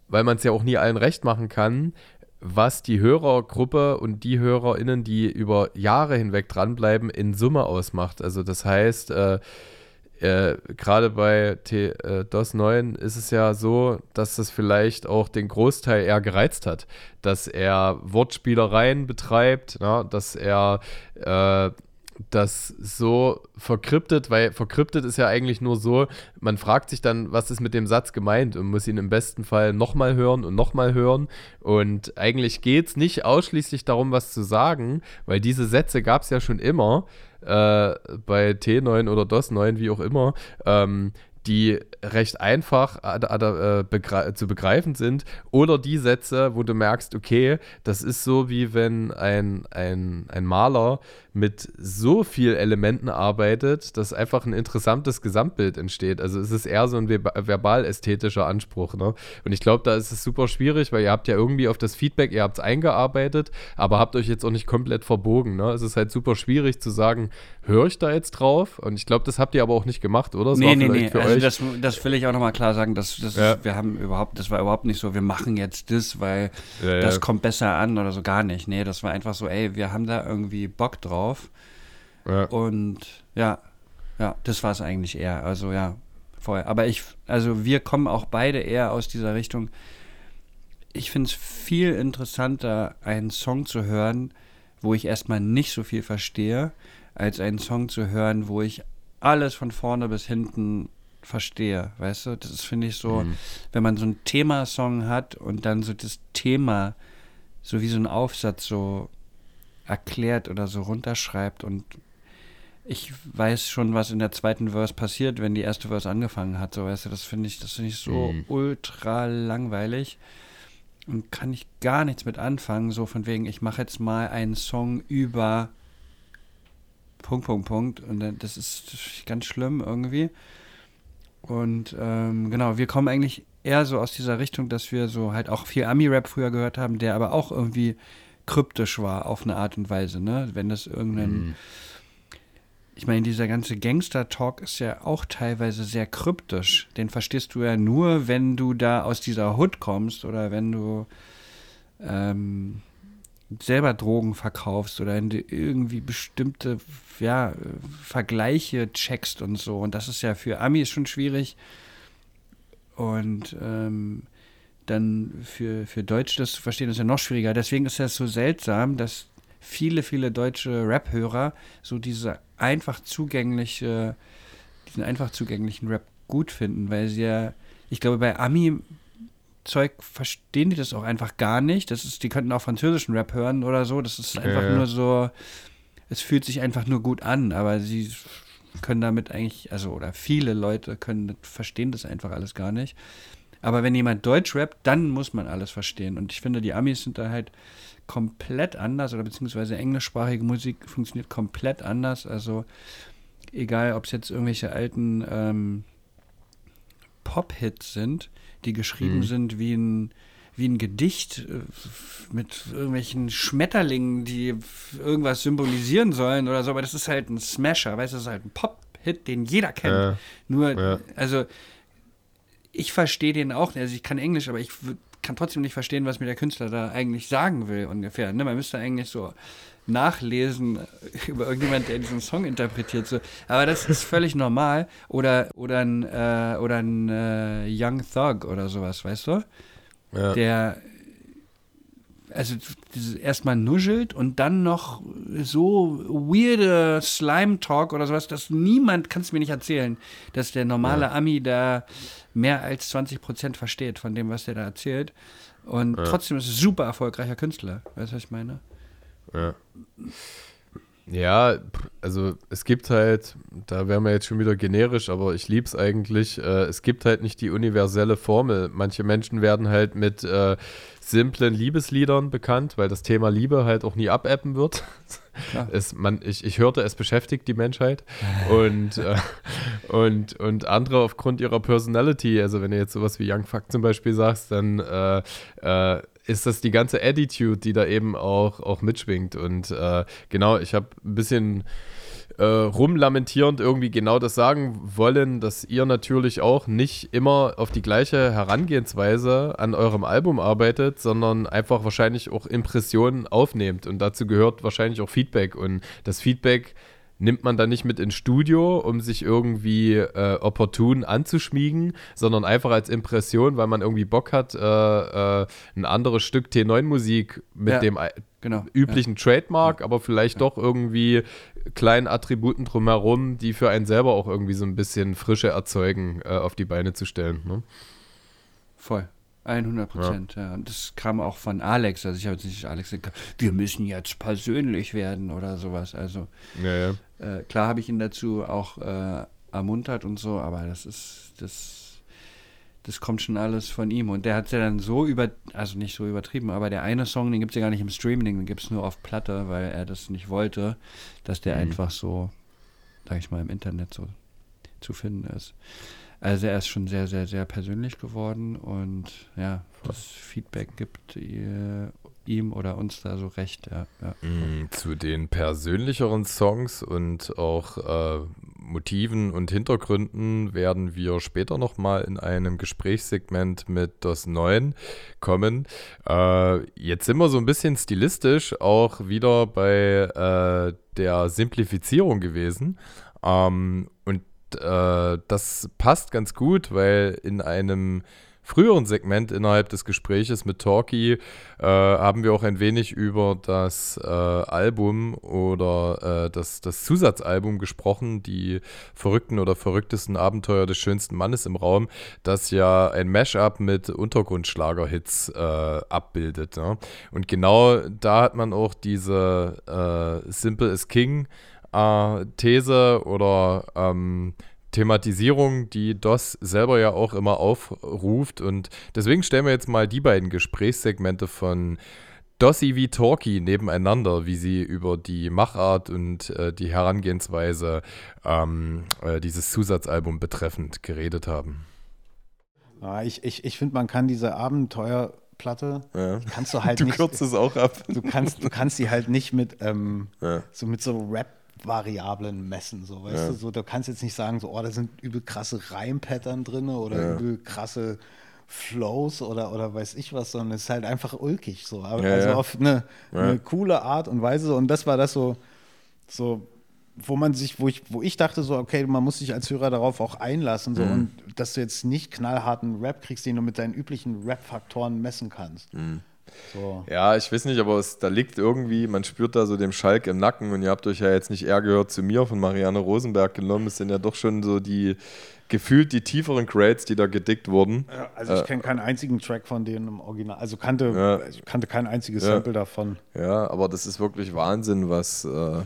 weil man es ja auch nie allen recht machen kann, was die Hörergruppe und die HörerInnen, die über Jahre hinweg dranbleiben, in Summe ausmacht. Also das heißt, äh, gerade bei T, äh, DOS 9 ist es ja so, dass das vielleicht auch den Großteil eher gereizt hat, dass er Wortspielereien betreibt, na, dass er äh, das so verkryptet, weil verkryptet ist ja eigentlich nur so, man fragt sich dann, was ist mit dem Satz gemeint und muss ihn im besten Fall nochmal hören und nochmal hören. Und eigentlich geht es nicht ausschließlich darum, was zu sagen, weil diese Sätze gab es ja schon immer äh, bei T9 oder DOS 9, wie auch immer, ähm, die recht einfach äh, begre zu begreifen sind. Oder die Sätze, wo du merkst, okay, das ist so wie wenn ein, ein, ein Maler mit so viel Elementen arbeitet, dass einfach ein interessantes Gesamtbild entsteht. Also es ist eher so ein verbal-ästhetischer Anspruch. Ne? Und ich glaube, da ist es super schwierig, weil ihr habt ja irgendwie auf das Feedback, ihr habt es eingearbeitet, aber habt euch jetzt auch nicht komplett verbogen. Ne? Es ist halt super schwierig zu sagen, höre ich da jetzt drauf? Und ich glaube, das habt ihr aber auch nicht gemacht, oder? Das nee, nee, nee. Also das, das, will ich auch nochmal klar sagen. Das, das ja. wir haben überhaupt, das war überhaupt nicht so, wir machen jetzt das, weil ja, das kommt besser an oder so gar nicht. Nee, das war einfach so, ey, wir haben da irgendwie Bock drauf. Und ja, ja, das war es eigentlich eher. Also ja, vorher. Aber ich, also wir kommen auch beide eher aus dieser Richtung. Ich finde es viel interessanter, einen Song zu hören, wo ich erstmal nicht so viel verstehe, als einen Song zu hören, wo ich alles von vorne bis hinten verstehe. Weißt du, das finde ich so, mhm. wenn man so einen Themasong hat und dann so das Thema, so wie so ein Aufsatz so erklärt oder so runterschreibt und ich weiß schon, was in der zweiten Verse passiert, wenn die erste Verse angefangen hat. So, weißt du, das finde ich, das finde ich so mhm. ultra langweilig und kann ich gar nichts mit anfangen. So von wegen, ich mache jetzt mal einen Song über Punkt, Punkt, Punkt. Und das ist ganz schlimm irgendwie. Und ähm, genau, wir kommen eigentlich eher so aus dieser Richtung, dass wir so halt auch viel Ami-Rap früher gehört haben, der aber auch irgendwie kryptisch war auf eine Art und Weise, ne? Wenn das irgendein. Mhm. Ich meine, dieser ganze Gangster-Talk ist ja auch teilweise sehr kryptisch. Den verstehst du ja nur, wenn du da aus dieser Hood kommst oder wenn du ähm, selber Drogen verkaufst oder irgendwie bestimmte ja, Vergleiche checkst und so. Und das ist ja für Amis schon schwierig. Und ähm, dann für, für Deutsch das zu verstehen, ist ja noch schwieriger. Deswegen ist es so seltsam, dass viele, viele deutsche Rap-Hörer so diese einfach zugängliche, diesen einfach zugänglichen Rap gut finden, weil sie ja, ich glaube, bei Ami Zeug verstehen die das auch einfach gar nicht. Das ist, die könnten auch französischen Rap hören oder so. Das ist einfach ja. nur so, es fühlt sich einfach nur gut an, aber sie können damit eigentlich, also oder viele Leute können verstehen das einfach alles gar nicht. Aber wenn jemand Deutsch rappt, dann muss man alles verstehen. Und ich finde, die Amis sind da halt komplett anders oder beziehungsweise englischsprachige Musik funktioniert komplett anders. Also egal, ob es jetzt irgendwelche alten ähm, Pop-Hits sind, die geschrieben mhm. sind wie ein wie ein Gedicht äh, mit irgendwelchen Schmetterlingen, die irgendwas symbolisieren sollen oder so, aber das ist halt ein Smasher, weißt du, das ist halt ein Pop-Hit, den jeder kennt. Ja. Nur, ja. also ich verstehe den auch, also ich kann Englisch, aber ich kann trotzdem nicht verstehen, was mir der Künstler da eigentlich sagen will, ungefähr. Ne? Man müsste eigentlich so nachlesen über irgendjemand, der diesen Song interpretiert. So. Aber das ist völlig normal. Oder, oder ein, äh, oder ein äh, Young Thug oder sowas, weißt du? Ja. Der also erstmal nuschelt und dann noch so weirde Slime-Talk oder sowas, dass niemand, kannst du mir nicht erzählen, dass der normale ja. Ami da mehr als 20 Prozent versteht von dem, was der da erzählt. Und ja. trotzdem ist es ein super erfolgreicher Künstler. Weißt du, was ich meine? Ja. Ja, also es gibt halt, da wären wir jetzt schon wieder generisch, aber ich liebe es eigentlich, äh, es gibt halt nicht die universelle Formel. Manche Menschen werden halt mit äh, simplen Liebesliedern bekannt, weil das Thema Liebe halt auch nie abappen wird. Es, man, ich, ich hörte, es beschäftigt die Menschheit und, äh, und, und andere aufgrund ihrer Personality, also wenn du jetzt sowas wie Young Fuck zum Beispiel sagst, dann äh, äh, ist das die ganze Attitude, die da eben auch, auch mitschwingt. Und äh, genau, ich habe ein bisschen äh, rumlamentierend irgendwie genau das sagen wollen, dass ihr natürlich auch nicht immer auf die gleiche Herangehensweise an eurem Album arbeitet, sondern einfach wahrscheinlich auch Impressionen aufnehmt. Und dazu gehört wahrscheinlich auch Feedback. Und das Feedback nimmt man dann nicht mit ins Studio, um sich irgendwie äh, opportun anzuschmiegen, sondern einfach als Impression, weil man irgendwie Bock hat, äh, äh, ein anderes Stück T9-Musik mit ja, dem genau, üblichen ja. Trademark, aber vielleicht ja. doch irgendwie kleinen Attributen drumherum, die für einen selber auch irgendwie so ein bisschen Frische erzeugen, äh, auf die Beine zu stellen. Ne? Voll. 100 Prozent, ja. ja. Und das kam auch von Alex. Also ich habe jetzt nicht Alex gesagt, wir müssen jetzt persönlich werden oder sowas. Also ja, ja. Äh, klar habe ich ihn dazu auch äh, ermuntert und so, aber das ist, das, das kommt schon alles von ihm. Und der hat es ja dann so über, also nicht so übertrieben, aber der eine Song, den gibt es ja gar nicht im Streaming, den gibt es nur auf Platte, weil er das nicht wollte, dass der mhm. einfach so, sag ich mal, im Internet so zu finden ist. Also er ist schon sehr, sehr, sehr persönlich geworden und ja, das Feedback gibt ihr, ihm oder uns da so recht. Ja, ja. Mm, zu den persönlicheren Songs und auch äh, Motiven und Hintergründen werden wir später nochmal in einem Gesprächssegment mit DOS 9 kommen. Äh, jetzt sind wir so ein bisschen stilistisch auch wieder bei äh, der Simplifizierung gewesen. Ähm, und äh, das passt ganz gut, weil in einem früheren Segment innerhalb des Gespräches mit Talkie äh, haben wir auch ein wenig über das äh, Album oder äh, das, das Zusatzalbum gesprochen, die verrückten oder verrücktesten Abenteuer des schönsten Mannes im Raum, das ja ein Mashup mit Untergrundschlager-Hits äh, abbildet. Ne? Und genau da hat man auch diese äh, Simple as King äh, These oder ähm, Thematisierung, die DOS selber ja auch immer aufruft. Und deswegen stellen wir jetzt mal die beiden Gesprächssegmente von Dossi wie Talkie nebeneinander, wie sie über die Machart und äh, die Herangehensweise ähm, äh, dieses Zusatzalbum betreffend geredet haben. Ja, ich ich, ich finde, man kann diese Abenteuerplatte, ja. kannst du halt du nicht. Du kürzt es auch ab. Du kannst, du kannst die halt nicht mit, ähm, ja. so mit so Rap Variablen messen, so weißt ja. du, so du kannst jetzt nicht sagen, so oh, da sind übel krasse Reimpattern drin oder ja. übel krasse Flows oder oder weiß ich was, sondern es ist halt einfach ulkig so, aber ja, also auf eine, eine, coole Art und Weise und das war das so so wo man sich, wo ich, wo ich dachte so, okay, man muss sich als Hörer darauf auch einlassen so mhm. und dass du jetzt nicht knallharten Rap kriegst, den du mit deinen üblichen Rap-Faktoren messen kannst. Mhm. So. Ja, ich weiß nicht, aber es, da liegt irgendwie, man spürt da so dem Schalk im Nacken und ihr habt euch ja jetzt nicht eher gehört zu mir von Marianne Rosenberg genommen. Es sind ja doch schon so die gefühlt die tieferen Grades, die da gedickt wurden. Ja, also ich äh, kenne keinen einzigen Track von denen im Original. Also kannte, ja. also kannte kein einziges Sample davon. Ja, aber das ist wirklich Wahnsinn, was. Äh,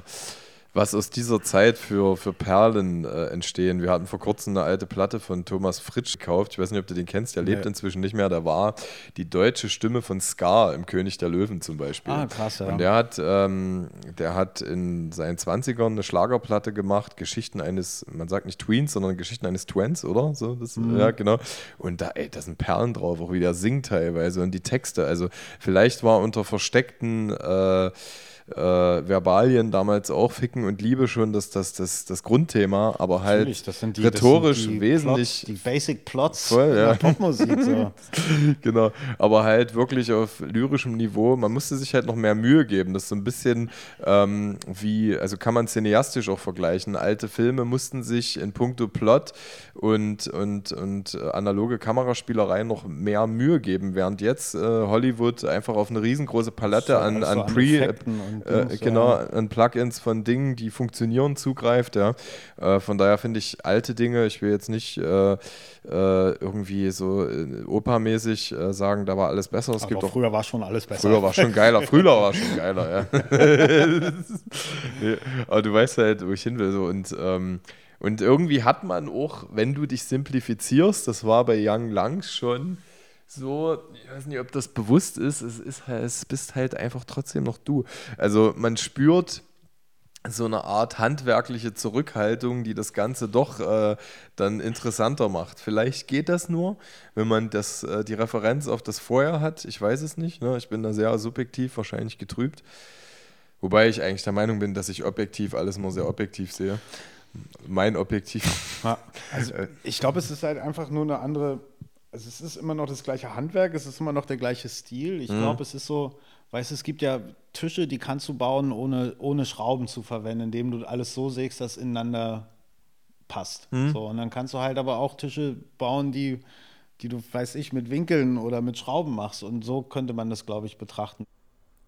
was aus dieser Zeit für, für Perlen äh, entstehen. Wir hatten vor kurzem eine alte Platte von Thomas Fritsch gekauft. Ich weiß nicht, ob du den kennst, der lebt inzwischen nicht mehr. Der war die deutsche Stimme von Scar im König der Löwen zum Beispiel. Ah, krass, ja. Und der hat, ähm, der hat in seinen 20ern eine Schlagerplatte gemacht, Geschichten eines, man sagt nicht Tweens, sondern Geschichten eines Twents, oder? So, das, Mhm. Ja, genau. Und da, ey, da sind Perlen drauf, auch wie der singt teilweise und die Texte. Also vielleicht war unter versteckten äh, äh, Verbalien damals auch Ficken und Liebe schon das, das, das, das Grundthema, aber halt die, rhetorisch die wesentlich Plots, die Basic Plots Voll, ja. der Popmusik. So. genau, aber halt wirklich auf lyrischem Niveau. Man musste sich halt noch mehr Mühe geben. Das ist so ein bisschen ähm, wie, also kann man cineastisch auch vergleichen. Alte Filme mussten sich in puncto Plot und, und, und äh, analoge Kameraspielerei noch mehr Mühe geben, während jetzt äh, Hollywood einfach auf eine riesengroße Palette So, an, an an Pre, Äh, genau, an Plugins von Dingen, die funktionieren, zugreift. Ja. Äh, von daher finde ich alte Dinge, ich will jetzt nicht äh, äh, irgendwie so äh, opermäßig äh, sagen, da war alles besser. Es Aber gibt auch früher war schon alles besser. Früher war schon geiler, früher war schon geiler, ja. nee, aber du weißt halt, wo ich hin will. So. Und, ähm, und irgendwie hat man auch, wenn du dich simplifizierst, das war bei Young Lungs schon so, ich weiß nicht, ob das bewusst ist, es, ist halt, es bist halt einfach trotzdem noch du. Also man spürt so eine Art handwerkliche Zurückhaltung, die das Ganze doch äh, dann interessanter macht. Vielleicht geht das nur, wenn man das, äh, die Referenz auf das Vorher hat. Ich weiß es nicht. Ne? Ich bin da sehr subjektiv, wahrscheinlich getrübt. Wobei ich eigentlich der Meinung bin, dass ich objektiv alles nur sehr objektiv sehe. Mein Objektiv. Also ich glaube, es ist halt einfach nur eine andere. Also es ist immer noch das gleiche Handwerk, es ist immer noch der gleiche Stil. Ich glaube, es ist so, weißt du, es gibt ja Tische, die kannst du bauen, ohne, ohne Schrauben zu verwenden, indem du alles so sägst, dass ineinander passt. So, und dann kannst du halt aber auch Tische bauen, die, die du, weiß ich, mit Winkeln oder mit Schrauben machst. Und so könnte man das, glaube ich, betrachten.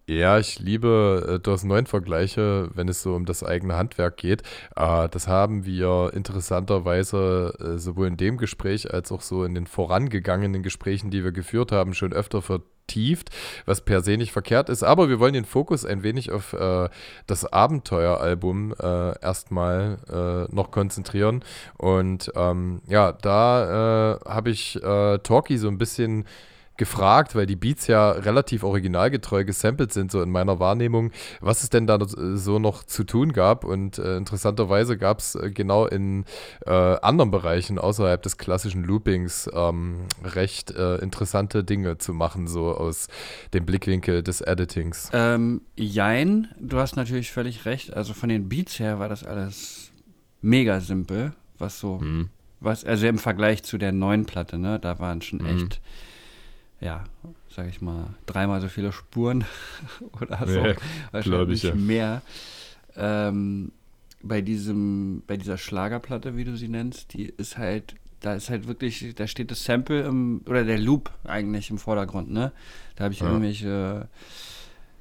Ja, ich liebe äh, DOS 9 Vergleiche, wenn es so um das eigene Handwerk geht. Äh, das haben wir interessanterweise äh, sowohl in dem Gespräch als auch so in den vorangegangenen Gesprächen, die wir geführt haben, schon öfter vertieft, was per se nicht verkehrt ist. Aber wir wollen den Fokus ein wenig auf äh, das Abenteueralbum äh, erstmal äh, noch konzentrieren. Und ähm, ja, da äh, habe ich Talkie so ein bisschen gefragt, weil die Beats ja relativ originalgetreu gesampelt sind, so in meiner Wahrnehmung, was es denn da so noch zu tun gab. Und äh, interessanterweise gab es äh, genau in äh, anderen Bereichen außerhalb des klassischen Loopings ähm, recht äh, interessante Dinge zu machen, so aus dem Blickwinkel des Editings. Ähm, jein, du hast natürlich völlig recht. Also von den Beats her war das alles mega simpel, was so, Mhm. was, also im Vergleich zu der neuen Platte, ne, da waren schon echt, ja, sag ich mal, dreimal so viele Spuren oder so. Ja, Wahrscheinlich ich, ja. mehr. Ähm, bei diesem, bei dieser Schlagerplatte, wie du sie nennst, die ist halt, da ist halt wirklich, da steht das Sample im, oder der Loop eigentlich im Vordergrund, ne? Da habe ich Ja. irgendwelche,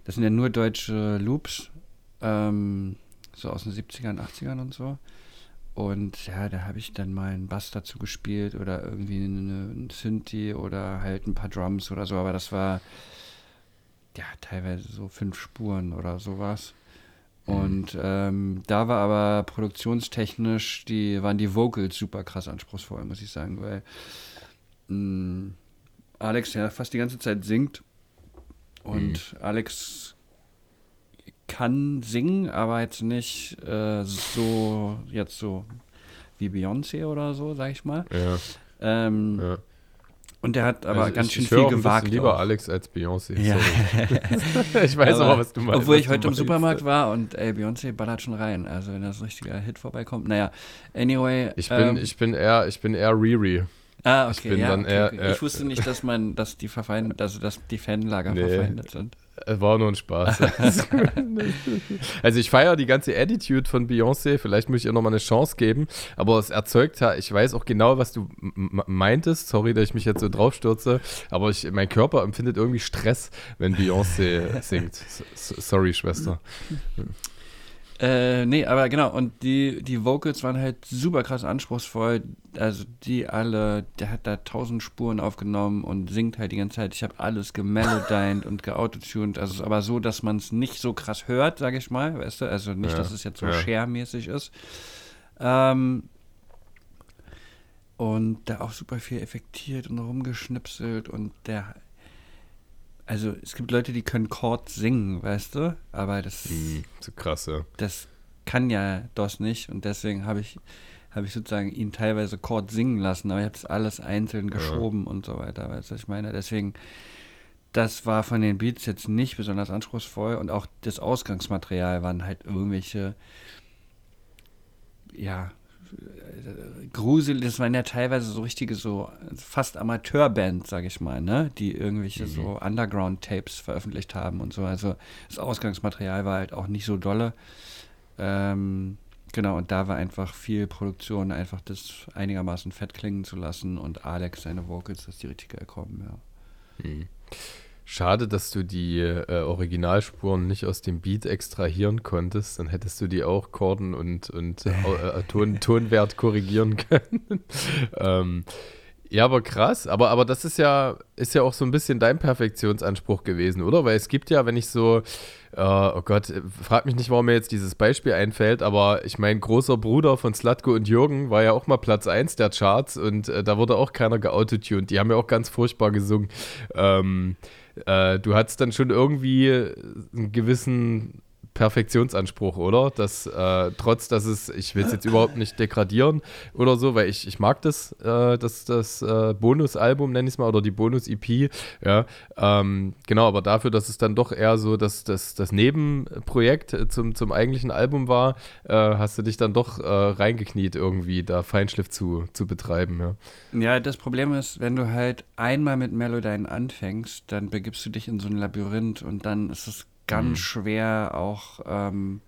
das sind ja nur deutsche Loops, ähm, so aus den 70ern, 80ern und so. Und ja, da habe ich dann mal einen Bass dazu gespielt oder irgendwie eine, ein Synthi oder halt ein paar Drums oder so, aber das war ja teilweise so fünf Spuren oder sowas. Und ähm, da war aber produktionstechnisch, die waren die Vocals super krass anspruchsvoll, muss ich sagen, weil mh, Alex ja fast die ganze Zeit singt und Alex kann singen, aber jetzt nicht äh, so jetzt so wie Beyoncé oder so, sag ich mal. Ja, Ähm, ja. Und der hat aber Also ganz ich, schön ich viel auch ein gewagt. bisschen lieber auch. Alex als Beyoncé. Ja. ich weiß Aber aber, was du meinst. Obwohl ich heute im. Supermarkt war und ey, Beyoncé ballert schon rein. Also wenn das richtiger Hit vorbeikommt. Naja, anyway. Ich bin, ähm, ich bin eher, ich bin eher Riri. ah, okay, bin ja, okay, eher, okay. äh, Ich wusste nicht, dass man, dass die verfeindet, also dass die Fanlager Nee. verfeindet sind. Es war nur ein Spaß. also ich feiere die ganze Attitude von Beyoncé. Vielleicht muss ich ihr nochmal eine Chance geben. Aber es erzeugt ja, ich weiß auch genau, was du meintest. Sorry, dass ich mich jetzt so draufstürze. Aber ich, mein Körper empfindet irgendwie Stress, wenn Beyoncé singt. S- sorry, Schwester. Äh, nee, aber genau, und die, die Vocals waren halt super krass anspruchsvoll. Also die alle, der hat da tausend Spuren aufgenommen und singt halt die ganze Zeit. Ich habe alles gemelodined und geautotuned. Also aber so, dass man es nicht so krass hört, sage ich mal, weißt du? Also nicht, ja, dass es jetzt so ja. share-mäßig ist. Ähm, und da auch super viel effektiert und rumgeschnipselt und der also es gibt Leute, die können Chord singen, weißt du, aber das mm, so krass, ja. Das kann ja DOS nicht und deswegen habe ich habe ich sozusagen ihn teilweise Chord singen lassen, aber ich habe das alles einzeln geschoben ja. und so weiter, weißt du, was ich meine? Deswegen das war von den Beats jetzt nicht besonders anspruchsvoll und auch das Ausgangsmaterial waren halt irgendwelche ja, gruselig, das waren ja teilweise so richtige, so fast Amateurbands, sag ich mal, ne? Die irgendwelche mhm. so Underground-Tapes veröffentlicht haben und so. Also das Ausgangsmaterial war halt auch nicht so dolle. Ähm, genau, und da war einfach viel Produktion, einfach das einigermaßen fett klingen zu lassen und Alex seine Vocals, dass die richtig geil kommen, ja. Mhm. Schade, dass du die äh, Originalspuren nicht aus dem Beat extrahieren konntest. Dann hättest du die auch Chorden und, und äh, äh Ton, Tonwert korrigieren können. ähm, ja, aber krass. Aber, aber das ist ja, ist ja auch so ein bisschen dein Perfektionsanspruch gewesen, oder? Weil es gibt ja, wenn ich so, äh, oh Gott, frag mich nicht, warum mir jetzt dieses Beispiel einfällt, aber ich mein großer Bruder von Slatko und Jürgen war ja auch mal Platz 1 der Charts und äh, da wurde auch keiner geautotuned. Die haben ja auch ganz furchtbar gesungen. Ähm, äh, du hattest dann schon irgendwie einen gewissen Perfektionsanspruch, oder? Dass äh, trotz, dass es, ich will es jetzt überhaupt nicht degradieren oder so, weil ich, ich mag das, äh, das, das äh, Bonusalbum, nenne ich es mal, oder die Bonus-EP, ja. Ähm, genau, aber dafür, dass es dann doch eher so das, das, das Nebenprojekt zum, zum eigentlichen Album war, äh, hast du dich dann doch äh, reingekniet, irgendwie da Feinschliff zu, zu betreiben, ja. Ja, das Problem ist, wenn du halt einmal mit Melodyne anfängst, dann begibst du dich in so ein Labyrinth und dann ist es ganz mhm. schwer auch ähm,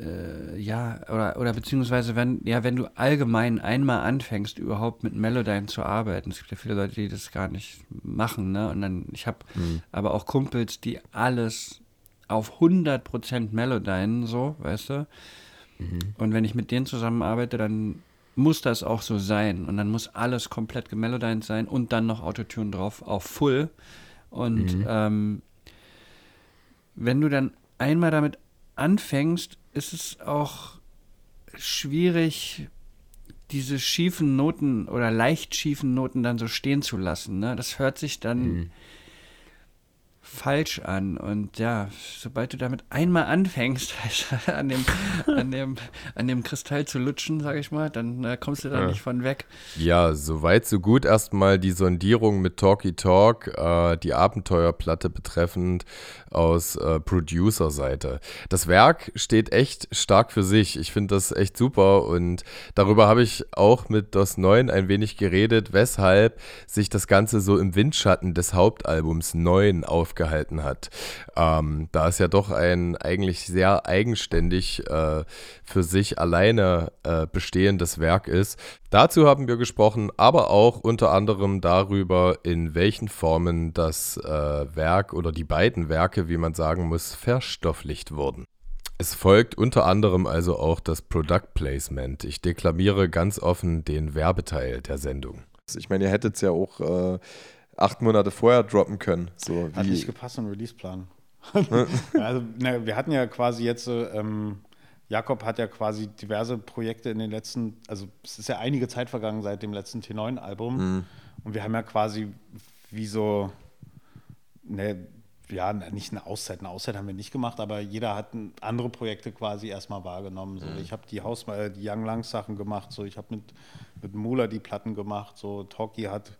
äh, ja, oder, oder beziehungsweise wenn, ja, wenn du allgemein einmal anfängst, überhaupt mit Melodyne zu arbeiten, es gibt ja viele Leute, die das gar nicht machen, ne? Und dann, ich habe mhm. aber auch Kumpels, die alles auf 100% Melodyne, so, weißt du? Mhm. Und wenn ich mit denen zusammenarbeite, dann muss das auch so sein. Und dann muss alles komplett gemelodined sein und dann noch Autotune drauf auf Full. Und mhm. ähm, wenn du dann einmal damit anfängst, ist es auch schwierig, diese schiefen Noten oder leicht schiefen Noten dann so stehen zu lassen. Ne? Das hört sich dann mhm falsch an. Und ja, sobald du damit einmal anfängst, an dem, an dem, an dem Kristall zu lutschen, sage ich mal, dann äh, kommst du da ja. nicht von weg. Ja, soweit, so gut. Erstmal die Sondierung mit Talky Talk, äh, die Abenteuerplatte betreffend aus äh, Producer-Seite. Das Werk steht echt stark für sich. Ich finde das echt super und darüber habe ich auch mit DOS 9 ein wenig geredet, weshalb sich das Ganze so im Windschatten des Hauptalbums 9 aufgeht gehalten hat. Ähm, da es ja doch ein eigentlich sehr eigenständig äh, für sich alleine äh, bestehendes Werk ist. Dazu haben wir gesprochen, aber auch unter anderem darüber, in welchen Formen das äh, Werk oder die beiden Werke, wie man sagen muss, verstofflicht wurden. Es folgt unter anderem also auch das Product Placement. Ich deklamiere ganz offen den Werbeteil der Sendung. Ich meine, ihr hättet es ja auch äh, acht Monate vorher droppen können. So Hat nicht gepasst im Releaseplan. also, na, wir hatten ja quasi jetzt, ähm, Jakob hat ja quasi diverse Projekte in den letzten, also es ist ja einige Zeit vergangen seit dem letzten T9-Album. Mhm. Und wir haben ja quasi wie so, ne, ja, nicht eine Auszeit, eine Auszeit haben wir nicht gemacht, aber jeder hat andere Projekte quasi erstmal wahrgenommen. So, mhm. Ich habe die Haus, äh, die Young Lang Sachen gemacht, so ich habe mit, mit Mula die Platten gemacht, so Talkie hat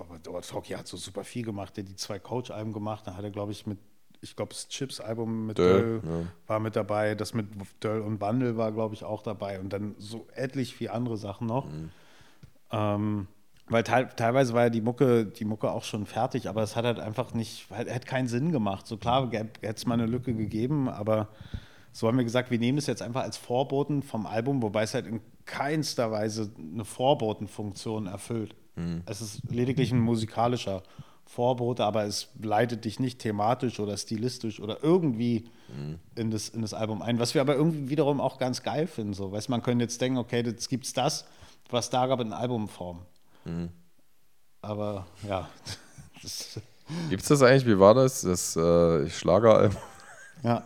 aber Talkie hat so super viel gemacht. Der hat die zwei Coach-Alben gemacht. Dann hat er, glaube ich, mit, ich glaube, das Chips-Album mit Döll, Döll ja. war mit dabei. Das mit Döll und Bundle war, glaube ich, auch dabei. Und dann so etlich viel andere Sachen noch. Mhm. Ähm, weil te teilweise war ja die Mucke, die Mucke auch schon fertig, aber es hat halt einfach nicht, hat, hat keinen Sinn gemacht. So klar hätte es mal eine Lücke gegeben, aber so haben wir gesagt, wir nehmen es jetzt einfach als Vorboten vom Album, wobei es halt in keinster Weise eine Vorbotenfunktion erfüllt. Mhm. Es ist lediglich ein musikalischer Vorbote, aber es leitet dich nicht thematisch oder stilistisch oder irgendwie mhm. in, das, in das Album ein. Was wir aber irgendwie wiederum auch ganz geil finden. So. Weißt, man könnte jetzt denken, okay, jetzt gibt es das, was da gab in Albumform. Mhm. Aber ja. Gibt es das eigentlich? Wie war das? Das äh, Schlageralbum? Ja,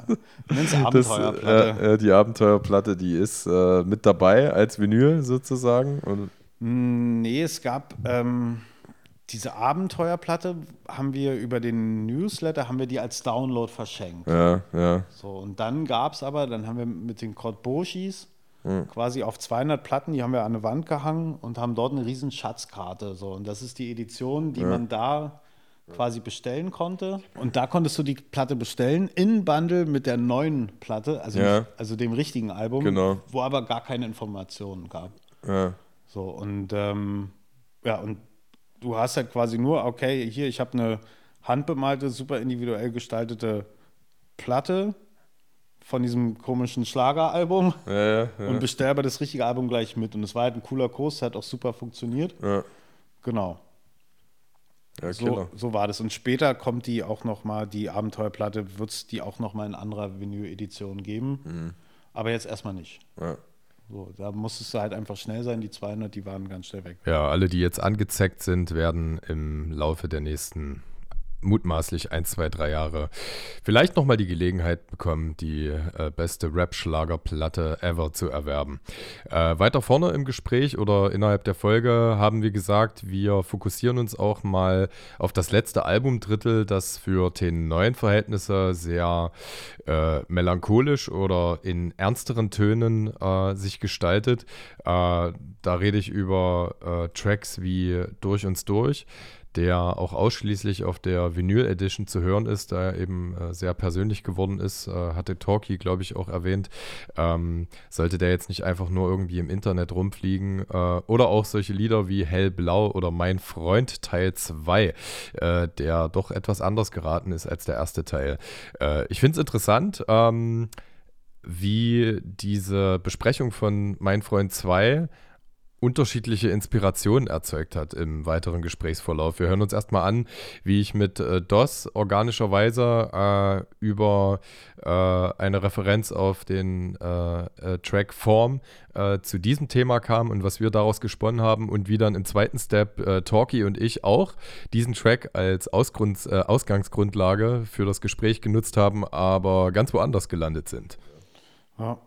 nenn's Abenteuerplatte. Das, äh, die Abenteuerplatte, die ist äh, mit dabei als Vinyl sozusagen? Und nee, es gab ähm, diese Abenteuerplatte, haben wir über den Newsletter, haben wir die als Download verschenkt. Ja, ja. So, und dann gab es aber, dann haben wir mit den Kotboshis mhm. quasi auf 200 Platten, die haben wir an eine Wand gehangen und haben dort eine riesen Schatzkarte. So, und das ist die Edition, die ja. man da quasi bestellen konnte. Und da konntest du die Platte bestellen in Bundle mit der neuen Platte, also, ja. also dem richtigen Album, genau. wo aber gar keine Informationen gab. Ja. So, und ähm, ja, und du hast halt quasi nur, okay, hier, ich habe eine handbemalte, super individuell gestaltete Platte von diesem komischen Schlageralbum ja, ja, ja. und bestell aber das richtige Album gleich mit. Und es war halt ein cooler Kurs, hat auch super funktioniert. Genau. Ja, so, so, war das. Und später kommt die auch noch mal, die Abenteuerplatte, wird es die auch noch mal in anderer Vinyl-Edition geben. Mhm. Aber jetzt erstmal nicht. Ja. So, da musstest du halt einfach schnell sein. Die 200, die waren ganz schnell weg. Ja, alle, die jetzt angezeckt sind, werden im Laufe der nächsten mutmaßlich ein, zwei, drei Jahre vielleicht nochmal die Gelegenheit bekommen, die äh, beste Rap-Schlagerplatte ever zu erwerben. Äh, weiter vorne im Gespräch oder innerhalb der Folge haben wir gesagt, wir fokussieren uns auch mal auf das letzte Albumdrittel, das für den neuen Verhältnisse sehr äh, melancholisch oder in ernsteren Tönen äh, sich gestaltet. Äh, da rede ich über äh, Tracks wie Durch uns durch der auch ausschließlich auf der Vinyl Edition zu hören ist, da er eben äh, sehr persönlich geworden ist, äh, hatte Talkie, glaube ich, auch erwähnt. Ähm, sollte der jetzt nicht einfach nur irgendwie im Internet rumfliegen äh, oder auch solche Lieder wie Hellblau oder Mein Freund Teil 2, äh, der doch etwas anders geraten ist als der erste Teil. Äh, ich finde es interessant. Ähm, wie diese Besprechung von Mein Freund 2 unterschiedliche Inspirationen erzeugt hat im weiteren Gesprächsverlauf. Wir hören uns erstmal an, wie ich mit äh, DOS organischerweise äh, über äh, eine Referenz auf den äh, äh, Track Form äh, zu diesem Thema kam und was wir daraus gesponnen haben und wie dann im zweiten Step Talkie und ich auch diesen Track als Ausgrund, Ausgangsgrundlage für das Gespräch genutzt haben, aber ganz woanders gelandet sind. Ja,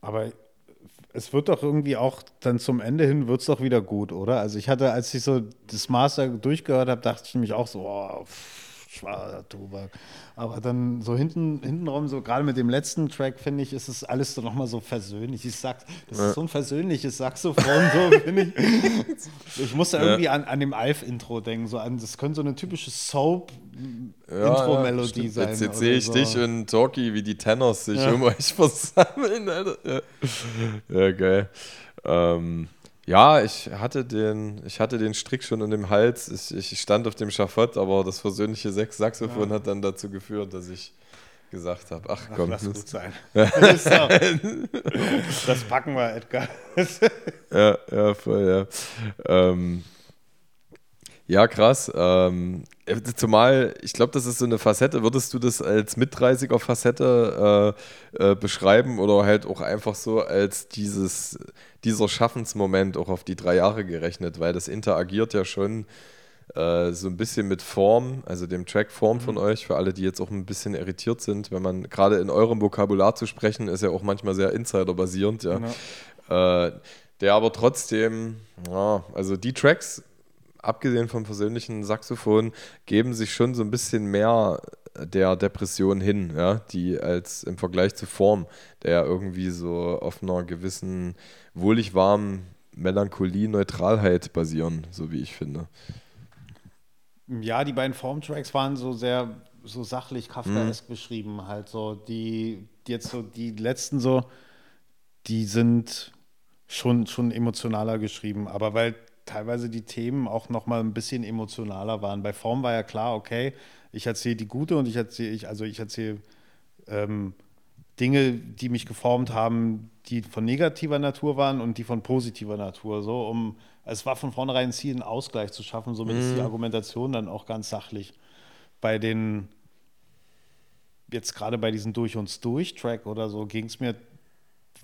aber es wird doch irgendwie auch dann zum Ende hin wird es doch wieder gut, oder? Also ich hatte, als ich so das Master durchgehört habe, dachte ich nämlich auch so, oh, pff, schwarzer Tobak. Aber dann so hinten, hintenrum, so gerade mit dem letzten Track, finde ich, ist es alles so nochmal so versöhnlich. Ich sag, das ja. ist so ein versöhnliches Saxophon, so finde ich. Ich musste ja. irgendwie an, an dem Alf-Intro denken, so an, das könnte so eine typische Soap- Intro-Melodie ja, sein. Jetzt, jetzt sehe ich so. dich und Talkie, wie die Tenors sich um euch versammeln. Alter. Ja, geil. Ähm, ja, ich hatte den, ich hatte den Strick schon in dem Hals. Ich, ich stand auf dem Schafott, aber das versöhnliche Sechs Saxophon ja. hat dann dazu geführt, dass ich gesagt habe, ach, ach komm. Lass gut sein. das, das packen wir, Edgar. ja, ja, voll, ja. Ähm, ja, krass. Ähm, zumal, ich glaube, das ist so eine Facette. Würdest du das als mit 30er Facette äh, äh, beschreiben oder halt auch einfach so als dieses, dieser Schaffensmoment auch auf die drei Jahre gerechnet? Weil das interagiert ja schon äh, so ein bisschen mit Form, also dem Track Form von mhm. euch, für alle, die jetzt auch ein bisschen irritiert sind, wenn man gerade in eurem Vokabular zu sprechen, ist ja auch manchmal sehr Insider-basierend, ja. Genau. Äh, der aber trotzdem, ja, also die Tracks abgesehen vom persönlichen Saxophon, geben sich schon so ein bisschen mehr der Depression hin, ja, die als im Vergleich zu Form, der irgendwie so auf einer gewissen wohlig warmen Melancholie, Neutralheit basieren, so wie ich finde. Ja, die beiden Formtracks waren so sehr so sachlich Kafkaesk mhm. beschrieben, halt so die, die jetzt so die letzten so, die sind schon schon emotionaler geschrieben, aber weil teilweise die Themen auch noch mal ein bisschen emotionaler waren. Bei Form war ja klar, okay, ich erzähle die gute und ich erzähle, ich, also ich erzähle ähm, Dinge, die mich geformt haben, die von negativer Natur waren und die von positiver Natur. So, um, es war von vornherein ein Ziel, einen Ausgleich zu schaffen. Somit ist die Mhm. Argumentation dann auch ganz sachlich. Bei den, jetzt gerade bei diesem Durch uns durch-Track oder so, ging es mir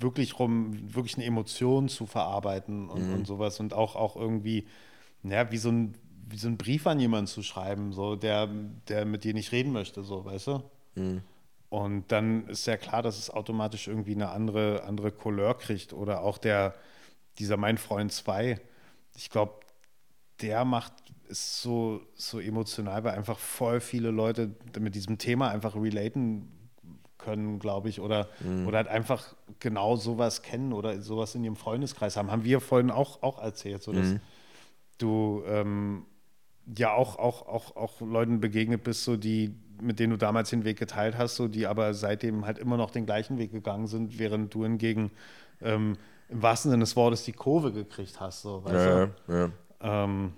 wirklich rum, wirklich eine Emotion zu verarbeiten und, und sowas und auch, auch irgendwie, ja, wie so ein, wie so ein Brief an jemanden zu schreiben, so, der, der mit dir nicht reden möchte, so, weißt du? Und dann ist ja klar, dass es automatisch irgendwie eine andere, andere Couleur kriegt. Oder auch der, dieser Mein Freund 2, ich glaube, der macht, ist so, so emotional, weil einfach voll viele Leute mit diesem Thema einfach relaten können, glaube ich, oder, oder halt einfach genau sowas kennen oder sowas in ihrem Freundeskreis haben. Haben wir vorhin auch, auch erzählt, so dass du ähm, ja auch, auch, auch, auch Leuten begegnet bist, so die, mit denen du damals den Weg geteilt hast, so die aber seitdem halt immer noch den gleichen Weg gegangen sind, während du hingegen ähm, im wahrsten Sinne des Wortes die Kurve gekriegt hast. So, Ja, ja, ja. Ähm,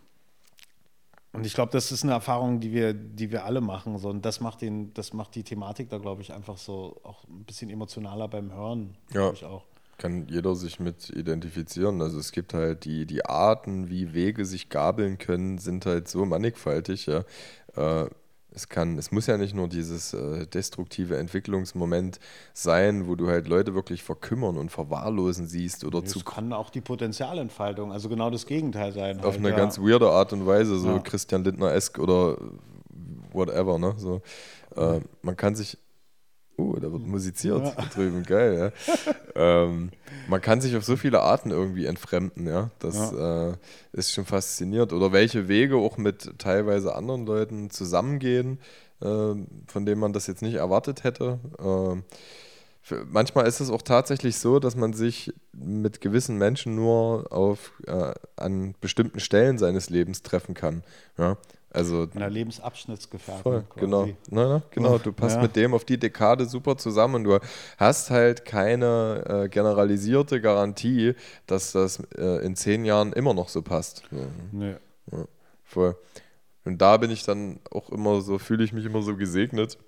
und ich glaube, das ist eine Erfahrung, die wir, die wir alle machen. So. Und das macht, den, das macht die Thematik da, glaube ich, einfach so auch ein bisschen emotionaler beim Hören. Ja. glaub Ich auch. Kann jeder sich mit identifizieren. Also es gibt halt die, die Arten, wie Wege sich gabeln können, sind halt so mannigfaltig. Ja. Äh, es kann, es muss ja nicht nur dieses äh, destruktive Entwicklungsmoment sein, wo du halt Leute wirklich verkümmern und verwahrlosen siehst oder zu Das kann auch die Potenzialentfaltung, also genau das Gegenteil sein. auf halt, eine ja. ganz weirde Art und Weise, so Ja. Christian Lindner-esk oder whatever, ne? So, äh, man kann sich. Uh, da wird musiziert da drüben, geil, ja. ähm, man kann sich auf so viele Arten irgendwie entfremden, ja. Das äh, ist schon faszinierend. Oder welche Wege auch mit teilweise anderen Leuten zusammengehen, äh, von denen man das jetzt nicht erwartet hätte. Für- Manchmal ist es auch tatsächlich so, dass man sich mit gewissen Menschen nur auf, äh, an bestimmten Stellen seines Lebens treffen kann. Ja? Also In einer Lebensabschnittsgefährdung. voll, genau. Na, na, genau, du passt Ja. mit dem auf die Dekade super zusammen und du hast halt keine äh, generalisierte Garantie, dass das äh, in zehn Jahren immer noch so passt. Ja. Nee. Voll. Und da bin ich dann auch immer so, fühle ich mich immer so gesegnet.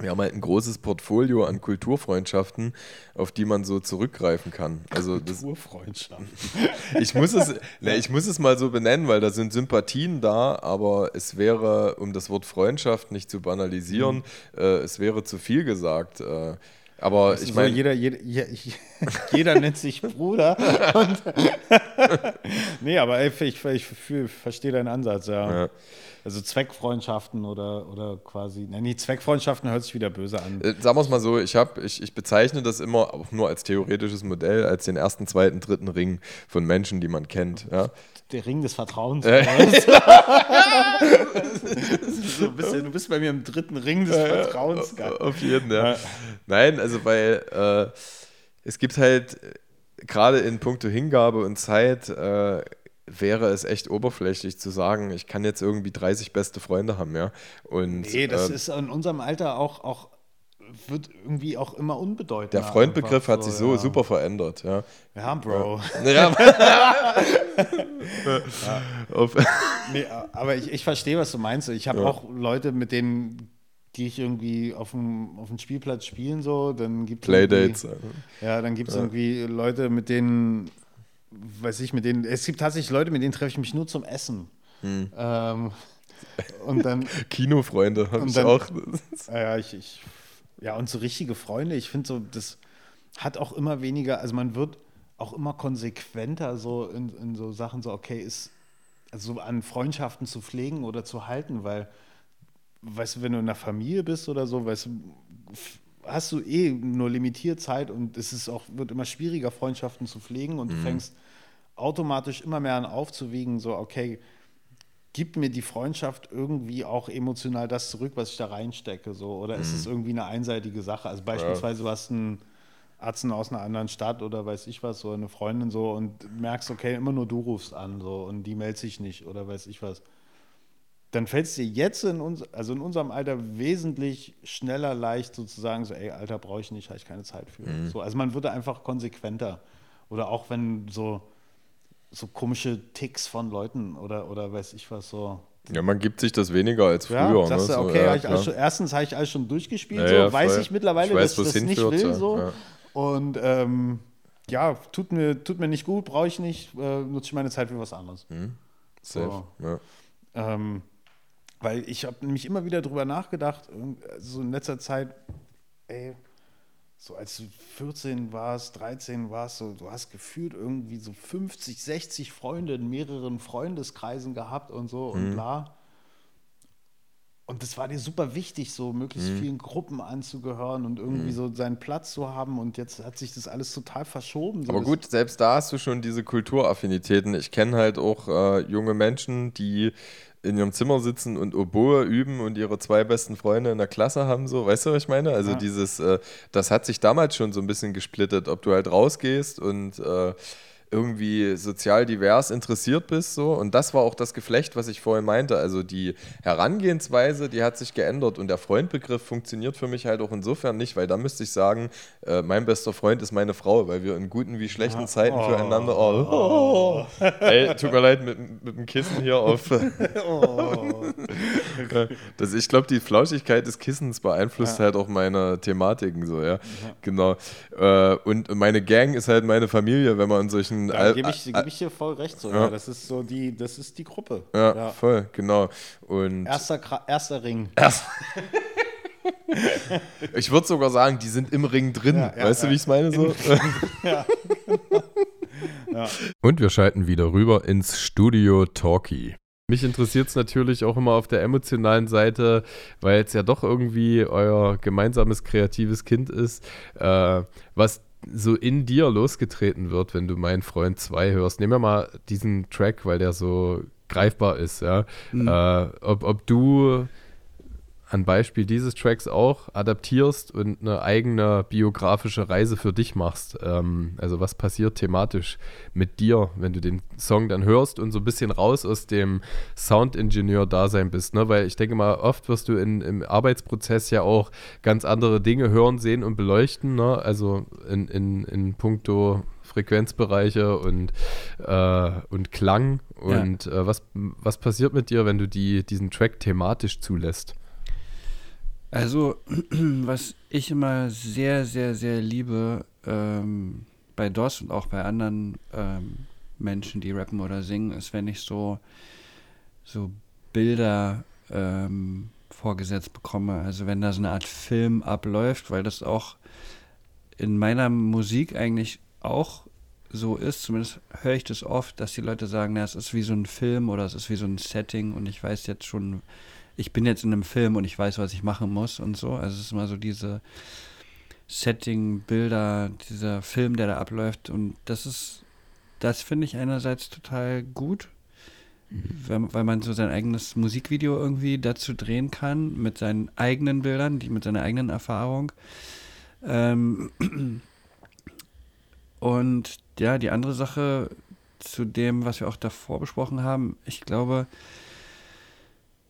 Wir haben halt ein großes Portfolio an Kulturfreundschaften, auf die man so zurückgreifen kann. Also das, Urfreundschaft. ich, muss es, ne, ich muss es mal so benennen, weil da sind Sympathien da, aber es wäre, um das Wort Freundschaft nicht zu banalisieren, äh, es wäre zu viel gesagt. Äh, aber ich so, meine, jeder, jeder, je- jeder nennt sich Bruder. Nee, aber ich, ich, fühl- verstehe deinen Ansatz, ja. Ja. Also Zweckfreundschaften oder, oder quasi. Nein, die Zweckfreundschaften hört sich wieder böse an. Äh, Sagen wir es mal so, ich, hab, ich, ich bezeichne das immer auch nur als theoretisches Modell, als den ersten, zweiten, dritten Ring von Menschen, die man kennt. Ja? Der Ring des Vertrauens. Äh. so, du, bist, ja- du bist bei mir im dritten Ring des Vertrauens. geil. Auf jeden, ja. Ja. Nein, also weil äh, es gibt halt äh, gerade in puncto Hingabe und Zeit äh, wäre es echt oberflächlich zu sagen, ich kann jetzt irgendwie 30 beste Freunde haben, ja. Und Nee, das äh, ist in unserem Alter auch, auch wird irgendwie auch immer unbedeutender. der Freundbegriff hat sich so ja. super verändert, ja. Ja, Bro. Ja. Nee, aber ich, ich verstehe, was du meinst. Ich habe auch Leute, mit denen gehe ich irgendwie auf dem, auf dem Spielplatz spielen, so, dann gibt es Playdates. Ja, dann gibt es irgendwie Leute, mit denen, weiß ich, mit denen, es gibt tatsächlich Leute, mit denen treffe ich mich nur zum Essen. Hm. Ähm, und dann, Kinofreunde habe ich dann- auch. ja, ich, ich, ja, und so richtige Freunde, ich finde so, das hat auch immer weniger, also man wird auch immer konsequenter so in, in so Sachen, so, okay, ist, also so an Freundschaften zu pflegen oder zu halten, weil, weißt du, wenn du in einer Familie bist oder so, weißt du, hast du eh nur limitiert Zeit und es ist auch, wird immer schwieriger, Freundschaften zu pflegen und du fängst automatisch immer mehr an aufzuwiegen, so, okay, gibt mir die Freundschaft irgendwie auch emotional das zurück, was ich da reinstecke, so, oder ist es irgendwie eine einseitige Sache? Also beispielsweise, du hast einen Arzt aus einer anderen Stadt oder weiß ich was, so eine Freundin so und merkst, okay, immer nur du rufst an, so, und die meldet sich nicht oder weiß ich was dann fällt es dir jetzt in uns, also in unserem Alter wesentlich schneller leicht sozusagen so, ey, Alter, brauche ich nicht, habe ich keine Zeit für. So, also man würde einfach konsequenter. Oder auch wenn so, so komische Ticks von Leuten oder, oder weiß ich was so. Ja, man gibt sich das weniger als Ja, früher. sagst ne? du, So, okay, ja, hab alles klar. schon, erstens habe ich alles schon durchgespielt, Ja, so, ja, weiß ich mittlerweile, Ich weiß, dass ich es das nicht hinführt, will, ja. so. Ja. Und ähm, ja, tut mir, tut mir nicht gut, brauche ich nicht, äh, nutze ich meine Zeit für was anderes. Mhm. Safe. So. Ja. Ähm, weil ich habe nämlich immer wieder drüber nachgedacht, so in letzter Zeit, ey, so als du 14 warst, 13 warst, so, du hast gefühlt irgendwie so 50, 60 Freunde in mehreren Freundeskreisen gehabt und so mhm. und bla. Und das war dir super wichtig, so möglichst mhm. vielen Gruppen anzugehören und irgendwie mhm. so seinen Platz zu haben. Und jetzt hat sich das alles total verschoben. So Aber gut, selbst da hast du schon diese Kulturaffinitäten. Ich kenne halt auch äh, junge Menschen, die in ihrem Zimmer sitzen und Oboe üben und ihre zwei besten Freunde in der Klasse haben, so, weißt du, was ich meine? Also ja. dieses, äh, das hat sich damals schon so ein bisschen gesplittet, ob du halt rausgehst und äh, irgendwie sozial divers interessiert bist. So. Und das war auch das Geflecht, was ich vorhin meinte. Also die Herangehensweise, die hat sich geändert und der Freundbegriff funktioniert für mich halt auch insofern nicht, weil da müsste ich sagen, äh, mein bester Freund ist meine Frau, weil wir in guten wie schlechten Zeiten oh. füreinander. Oh, oh. Ey, tut mir leid, mit, mit dem Kissen hier auf. oh. das, ich glaube, die Flauschigkeit des Kissens beeinflusst ja. halt auch meine Thematiken so, ja. ja. Genau. Äh, und meine Gang ist halt meine Familie, wenn man in solchen da gebe ich, geb ich dir voll recht. So, ja. Ja, das ist so die, das ist die Gruppe. Ja, ja. voll, genau. Und erster, erster Ring. Erst ich würde sogar sagen, die sind im Ring drin. weißt du, wie ich es meine? So? ja. Und wir schalten wieder rüber ins Studio Talkie. Mich interessiert es natürlich auch immer auf der emotionalen Seite, weil es ja doch irgendwie euer gemeinsames kreatives Kind ist, äh, was so in dir losgetreten wird, wenn du meinen Freund 2 hörst. Nehmen wir mal diesen Track, weil der so greifbar ist, ja. Mhm. Äh, ob, ob du an Beispiel dieses Tracks auch adaptierst und eine eigene biografische Reise für dich machst. Ähm, also was passiert thematisch mit dir, wenn du den Song dann hörst und so ein bisschen raus aus dem Soundingenieur-Dasein bist. Ne? Weil ich denke mal, oft wirst du in, im Arbeitsprozess ja auch ganz andere Dinge hören, sehen und beleuchten. Ne? Also in, in, in puncto Frequenzbereiche und, äh, und Klang. Und ja. äh, was, was passiert mit dir, wenn du die, diesen Track thematisch zulässt? Also, was ich immer sehr, sehr, sehr liebe ähm, bei DOS und auch bei anderen ähm, Menschen, die rappen oder singen, ist, wenn ich so, so Bilder ähm, vorgesetzt bekomme. Also, wenn da so eine Art Film abläuft, weil das auch in meiner Musik eigentlich auch so ist, zumindest höre ich das oft, dass die Leute sagen, na, es ist wie so ein Film oder es ist wie so ein Setting und ich weiß jetzt schon, ich bin jetzt in einem Film und ich weiß, was ich machen muss und so. Also es ist immer so diese Setting, Bilder, dieser Film, der da abläuft. Und das ist, das finde ich einerseits total gut, mhm. weil, weil man so sein eigenes Musikvideo irgendwie dazu drehen kann, mit seinen eigenen Bildern, die mit seiner eigenen Erfahrung. Ähm, und ja, die andere Sache zu dem, was wir auch davor besprochen haben, ich glaube,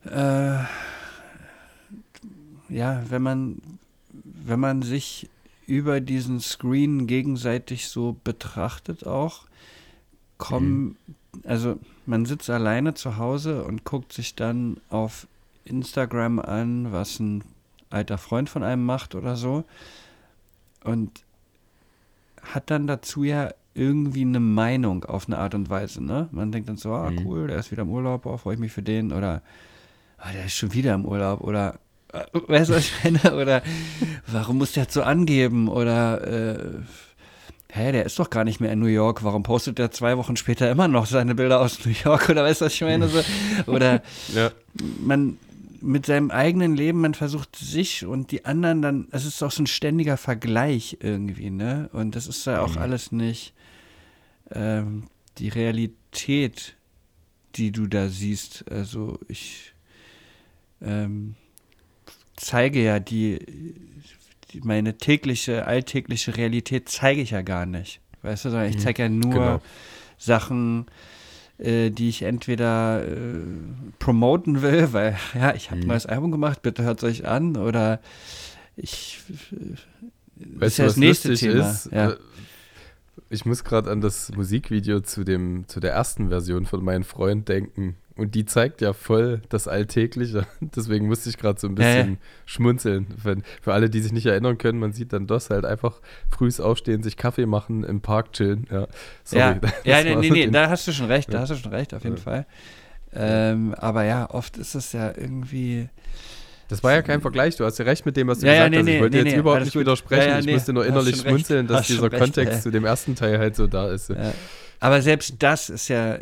äh, ja, wenn man, wenn man sich über diesen Screen gegenseitig so betrachtet auch, kommen, mhm. also man sitzt alleine zu Hause und guckt sich dann auf Instagram an, was ein alter Freund von einem macht oder so und hat dann dazu ja irgendwie eine Meinung auf eine Art und Weise, ne? Man denkt dann so, ah, mhm. cool, der ist wieder im Urlaub, oh, freue ich mich für den oder ah, der ist schon wieder im Urlaub oder äh, weißt du, was ich meine? Oder warum muss der so angeben? Oder äh, hä, der ist doch gar nicht mehr in New York, warum postet der zwei Wochen später immer noch seine Bilder aus New York? Oder weißt du, was ich meine? So, oder ja. man mit seinem eigenen Leben, man versucht sich und die anderen dann, es ist doch so ein ständiger Vergleich irgendwie, ne? Und das ist ja auch mhm. alles nicht ähm, die Realität, die du da siehst. Also ich ähm, zeige ja die, die, meine tägliche, alltägliche Realität zeige ich ja gar nicht. Weißt du, sondern ich mhm. zeige ja nur genau. Sachen, äh, die ich entweder äh, promoten will, weil ja, ich habe mhm. ein neues Album gemacht, bitte hört es euch an, oder ich äh, weißt du, das nächste Thema. Ist, ja. Ich muss gerade an das Musikvideo zu, dem, zu der ersten Version von meinem Freund denken. Und die zeigt ja voll das Alltägliche. Deswegen musste ich gerade so ein bisschen ja, ja. schmunzeln. Wenn, für alle, die sich nicht erinnern können, man sieht dann das halt einfach frühs aufstehen, sich Kaffee machen, im Park chillen. Ja, Sorry, ja, ja nee, nee, nee, da hast du schon recht, da hast du schon recht, auf jeden Fall. Ähm, aber ja, oft ist es ja irgendwie. Das war ja kein Vergleich, du hast ja recht mit dem, was du ja, gesagt ja, nee, hast. Ich wollte nee, jetzt nee, überhaupt nicht gut. widersprechen, ja, ich musste nur innerlich schmunzeln, dass dieser Kontext recht, zu dem ersten Teil halt so da ist. Aber selbst das ist ja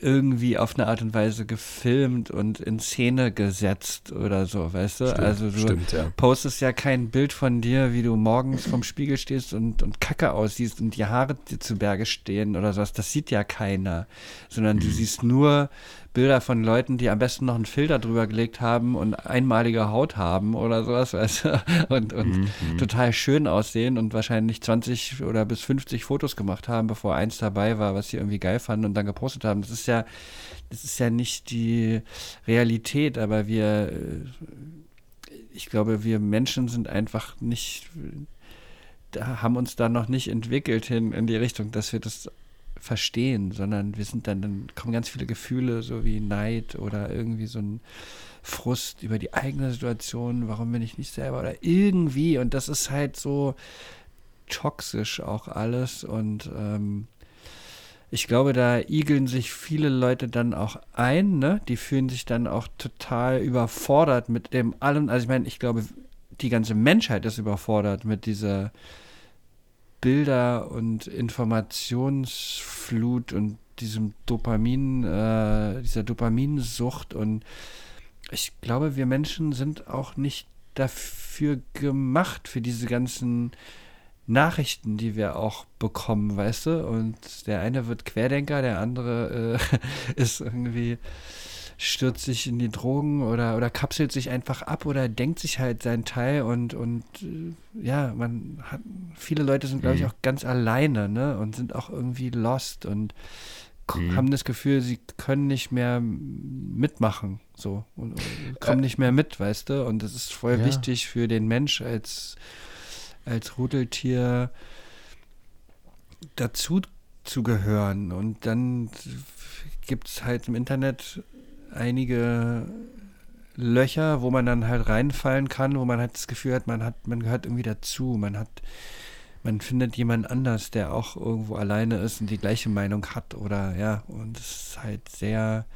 irgendwie auf eine Art und Weise gefilmt und in Szene gesetzt oder so, weißt du? Stimmt, also du stimmt, ja. postest ja kein Bild von dir, wie du morgens vom Spiegel stehst und, und kacke aussiehst und die Haare dir zu Berge stehen oder sowas. Das sieht ja keiner. Sondern mhm. du siehst nur Bilder von Leuten, die am besten noch einen Filter drüber gelegt haben und einmalige Haut haben oder sowas, weißt du, und, und mhm. mhm. total schön aussehen und wahrscheinlich 20 oder bis 50 Fotos gemacht haben, bevor eins dabei war, was sie irgendwie geil fanden und dann gepostet haben. Das ist ja, das ist ja nicht die Realität, aber wir, äh, ich glaube, wir Menschen sind einfach nicht, haben uns da noch nicht entwickelt hin in die Richtung, dass wir das verstehen, sondern wir sind dann, dann kommen ganz viele Gefühle, so wie Neid oder irgendwie so ein Frust über die eigene Situation, warum bin ich nicht selber oder irgendwie und das ist halt so toxisch auch alles und ähm, ich glaube, da igeln sich viele Leute dann auch ein, ne? Die fühlen sich dann auch total überfordert mit dem allem. Also ich meine, ich glaube, die ganze Menschheit ist überfordert mit dieser Bilder und Informationsflut und diesem Dopamin, äh, dieser Dopaminsucht und ich glaube, wir Menschen sind auch nicht dafür gemacht, für diese ganzen Nachrichten, die wir auch bekommen, weißt du? Und der eine wird Querdenker, der andere äh, ist irgendwie stürzt sich in die Drogen oder, oder kapselt sich einfach ab oder denkt sich halt seinen Teil und, und äh, ja, man hat, viele Leute sind, glaube ich, mhm. auch ganz alleine, ne, und sind auch irgendwie lost und mhm. haben das Gefühl, sie können nicht mehr mitmachen, so, und, und kommen nicht mehr mit, weißt du, und das ist voll ja. wichtig für den Mensch als, als Rudeltier dazu zu gehören und dann gibt es halt im Internet einige Löcher, wo man dann halt reinfallen kann, wo man halt das Gefühl hat, man hat, man gehört irgendwie dazu, man hat, man findet jemand anders, der auch irgendwo alleine ist und die gleiche Meinung hat oder ja, und es ist halt sehr,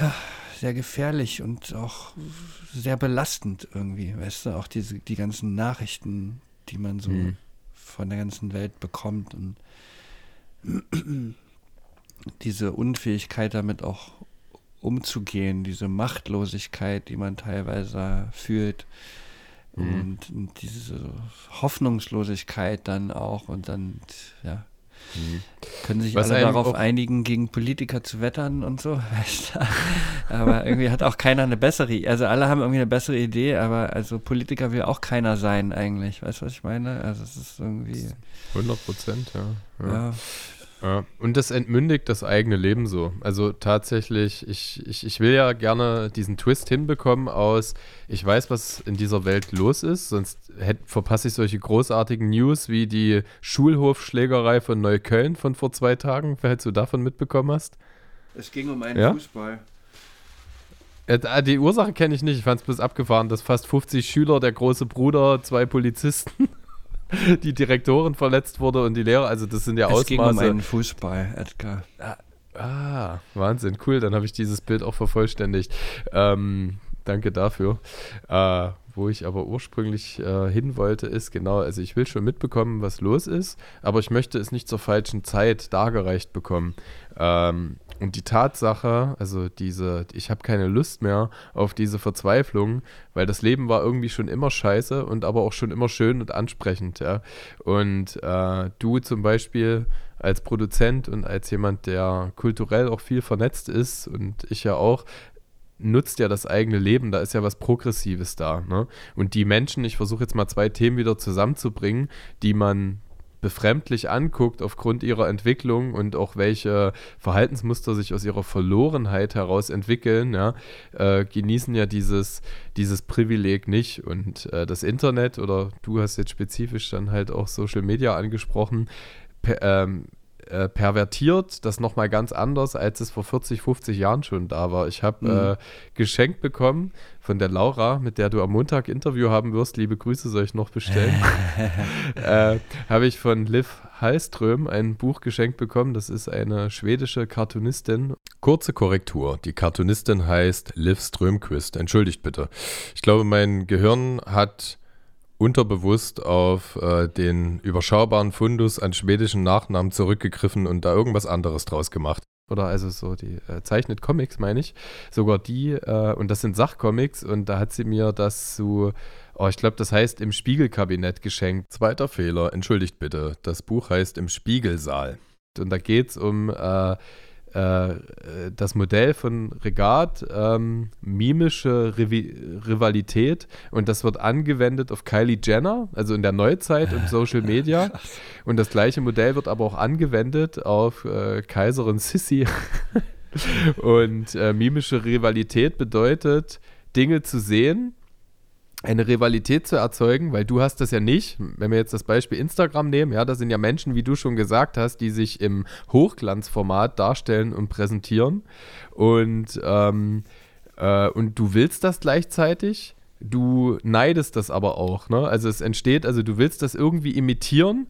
ja, sehr gefährlich und auch sehr belastend irgendwie, weißt du, auch diese, die ganzen Nachrichten, die man so mhm. von der ganzen Welt bekommt und diese Unfähigkeit damit auch umzugehen, diese Machtlosigkeit, die man teilweise fühlt mhm. und, diese Hoffnungslosigkeit dann auch und dann, ja, mhm. können sich Was alle darauf einigen, gegen Politiker zu wettern und so. aber irgendwie hat auch keiner eine bessere, also alle haben irgendwie eine bessere Idee, aber also Politiker will auch keiner sein eigentlich, weißt du, was ich meine? Also es ist irgendwie... 100 Prozent, ja. ja. ja. Ja, und das entmündigt das eigene Leben so. Also tatsächlich, ich, ich, ich will ja gerne diesen Twist hinbekommen aus, ich weiß, was in dieser Welt los ist, sonst hätt, verpasse ich solche großartigen News wie die Schulhofschlägerei von Neukölln von vor zwei Tagen, falls du davon mitbekommen hast. Es ging um einen ja? Fußball. Äh, die Ursache kenne ich nicht, ich fand es bloß abgefahren, dass fast 50 Schüler, der große Bruder, zwei Polizisten die Direktorin verletzt wurde und die Lehrer, also das sind ja es Ausmaße. Es ging um einen Fußball, Edgar. Ah, ah, Wahnsinn, cool, dann habe ich dieses Bild auch vervollständigt. Ähm, danke dafür. Äh, wo ich aber ursprünglich äh, hin wollte, ist genau, also ich will schon mitbekommen, was los ist, aber ich möchte es nicht zur falschen Zeit dargereicht bekommen. Ähm, und die Tatsache, also diese, ich habe keine Lust mehr auf diese Verzweiflung, weil das Leben war irgendwie schon immer scheiße und aber auch schon immer schön und ansprechend, ja. Und äh, du zum Beispiel als Produzent und als jemand, der kulturell auch viel vernetzt ist und ich ja auch, nutzt ja das eigene Leben, da ist ja was Progressives da. Ne? Und die Menschen, ich versuche jetzt mal zwei Themen wieder zusammenzubringen, die man befremdlich anguckt aufgrund ihrer Entwicklung und auch welche Verhaltensmuster sich aus ihrer Verlorenheit heraus entwickeln, ja, äh, genießen ja dieses, dieses Privileg nicht. Und äh, das Internet oder du hast jetzt spezifisch dann halt auch Social Media angesprochen, ähm, äh, pervertiert das nochmal ganz anders, als es vor 40, 50 Jahren schon da war. Ich habe mhm. äh, geschenkt bekommen von der Laura, mit der du am Montag Interview haben wirst. Liebe Grüße soll ich noch bestellen. äh, habe ich von Liv Hallström ein Buch geschenkt bekommen. Das ist eine schwedische Cartoonistin. Kurze Korrektur. Die Cartoonistin heißt Liv Strömquist. Entschuldigt bitte. Ich glaube, mein Gehirn hat unterbewusst auf äh, den überschaubaren Fundus an schwedischen Nachnamen zurückgegriffen und da irgendwas anderes draus gemacht. Oder also so die äh, zeichnet Comics, meine ich. Sogar die, äh, und das sind Sachcomics, und da hat sie mir das zu, oh, ich glaube, das heißt im Spiegelkabinett geschenkt. Zweiter Fehler, entschuldigt bitte. Das Buch heißt im Spiegelsaal. Und da geht es um äh, das Modell von Regat, ähm, mimische Rivi Rivalität und das wird angewendet auf Kylie Jenner, also in der Neuzeit und Social Media. und das gleiche Modell wird aber auch angewendet auf äh, Kaiserin Sissi. und äh, mimische Rivalität bedeutet, Dinge zu sehen, eine Rivalität zu erzeugen, weil du hast das ja nicht. Wenn wir jetzt das Beispiel Instagram nehmen, ja, da sind ja Menschen, wie du schon gesagt hast, die sich im Hochglanzformat darstellen und präsentieren. Und, ähm, äh, und du willst das gleichzeitig, du neidest das aber auch. Ne? Also es entsteht, also du willst das irgendwie imitieren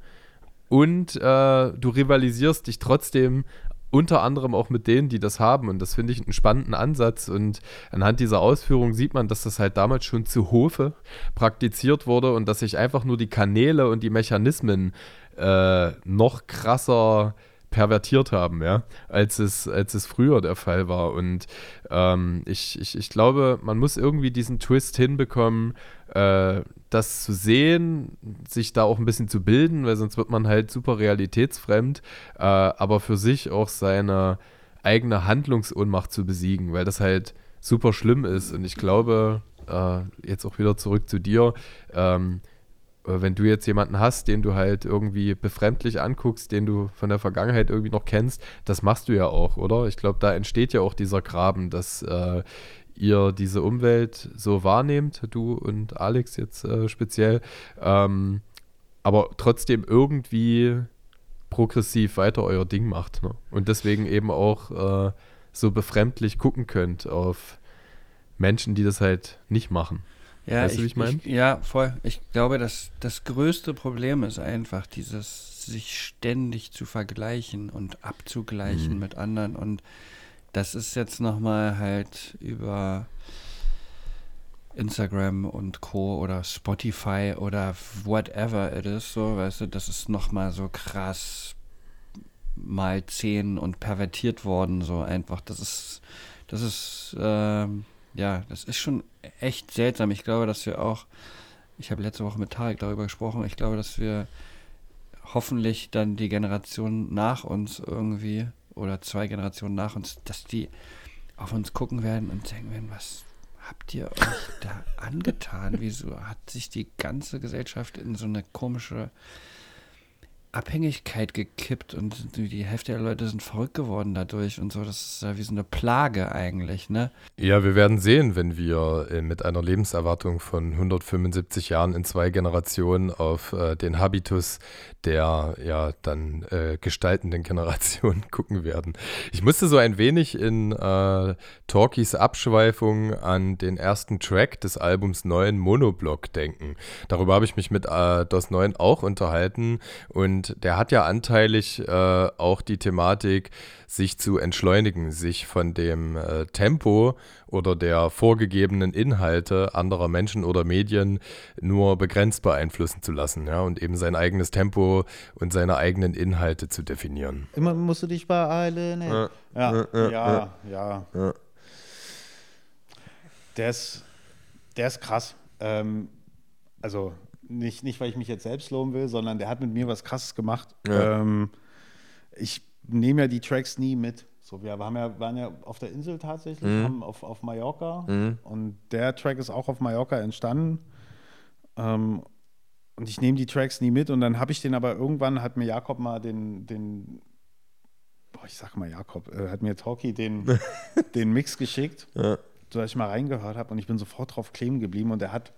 und äh, du rivalisierst dich trotzdem unter anderem auch mit denen, die das haben. Und das finde ich einen spannenden Ansatz. Und anhand dieser Ausführung sieht man, dass das halt damals schon zu Hofe praktiziert wurde und dass sich einfach nur die Kanäle und die Mechanismen äh, noch krasser pervertiert haben, ja, als es, als es früher der Fall war. Und ähm, ich, ich, ich glaube, man muss irgendwie diesen Twist hinbekommen, äh, das zu sehen, sich da auch ein bisschen zu bilden, weil sonst wird man halt super realitätsfremd, äh, aber für sich auch seine eigene Handlungsohnmacht zu besiegen, weil das halt super schlimm ist. Und ich glaube, äh, jetzt auch wieder zurück zu dir, ähm, äh, wenn du jetzt jemanden hast, den du halt irgendwie befremdlich anguckst, den du von der Vergangenheit irgendwie noch kennst, das machst du ja auch, oder? Ich glaube, da entsteht ja auch dieser Graben, dass äh, ihr diese Umwelt so wahrnehmt, du und Alex jetzt äh, speziell, ähm, aber trotzdem irgendwie progressiv weiter euer Ding macht. Ne? Und deswegen eben auch äh, so befremdlich gucken könnt auf Menschen, die das halt nicht machen. Ja, weißt ich, du, wie ich meine? Ja, voll. Ich glaube, dass das größte Problem ist einfach dieses, sich ständig zu vergleichen und abzugleichen mhm. mit anderen. Und das ist jetzt nochmal halt über Instagram und Co. oder Spotify oder whatever it is, so, weißt du, das ist nochmal so krass mal zehn und pervertiert worden, so einfach. Das ist, das ist, ähm, ja, das ist schon echt seltsam. Ich glaube, dass wir auch, ich habe letzte Woche mit Tarek darüber gesprochen, ich glaube, dass wir hoffentlich dann die Generation nach uns irgendwie oder zwei Generationen nach uns, dass die auf uns gucken werden und denken werden, was habt ihr euch da angetan? Wieso hat sich die ganze Gesellschaft in so eine komische Abhängigkeit gekippt und die Hälfte der Leute sind verrückt geworden dadurch und so. Das ist ja wie so eine Plage eigentlich, ne? Ja, wir werden sehen, wenn wir äh, mit einer Lebenserwartung von 175 Jahren in zwei Generationen auf äh, den Habitus der ja dann äh, gestaltenden Generation gucken werden. Ich musste so ein wenig in äh, Talkies Abschweifung an den ersten Track des Albums Neuen Monoblock denken. Darüber habe ich mich mit äh, DOS 9 auch unterhalten und der hat ja anteilig äh, auch die Thematik, sich zu entschleunigen, sich von dem äh, Tempo oder der vorgegebenen Inhalte anderer Menschen oder Medien nur begrenzt beeinflussen zu lassen, ja, und eben sein eigenes Tempo und seine eigenen Inhalte zu definieren. Immer musst du dich beeilen. Ey. Ja, ja, ja, ja. ja. Der ist, der ist krass. Ähm, also nicht, nicht, weil ich mich jetzt selbst loben will, sondern der hat mit mir was Krasses gemacht. Ja. Ähm, ich nehme ja die Tracks nie mit. So, wir haben ja, waren ja auf der Insel tatsächlich, mhm. haben auf, auf Mallorca mhm. und der Track ist auch auf Mallorca entstanden. Ähm, und ich nehme die Tracks nie mit und dann habe ich den aber irgendwann, hat mir Jakob mal den, den boah, ich sag mal Jakob, äh, hat mir Talkie den, den Mix geschickt, ja. sodass ich mal reingehört habe und ich bin sofort drauf kleben geblieben und er hat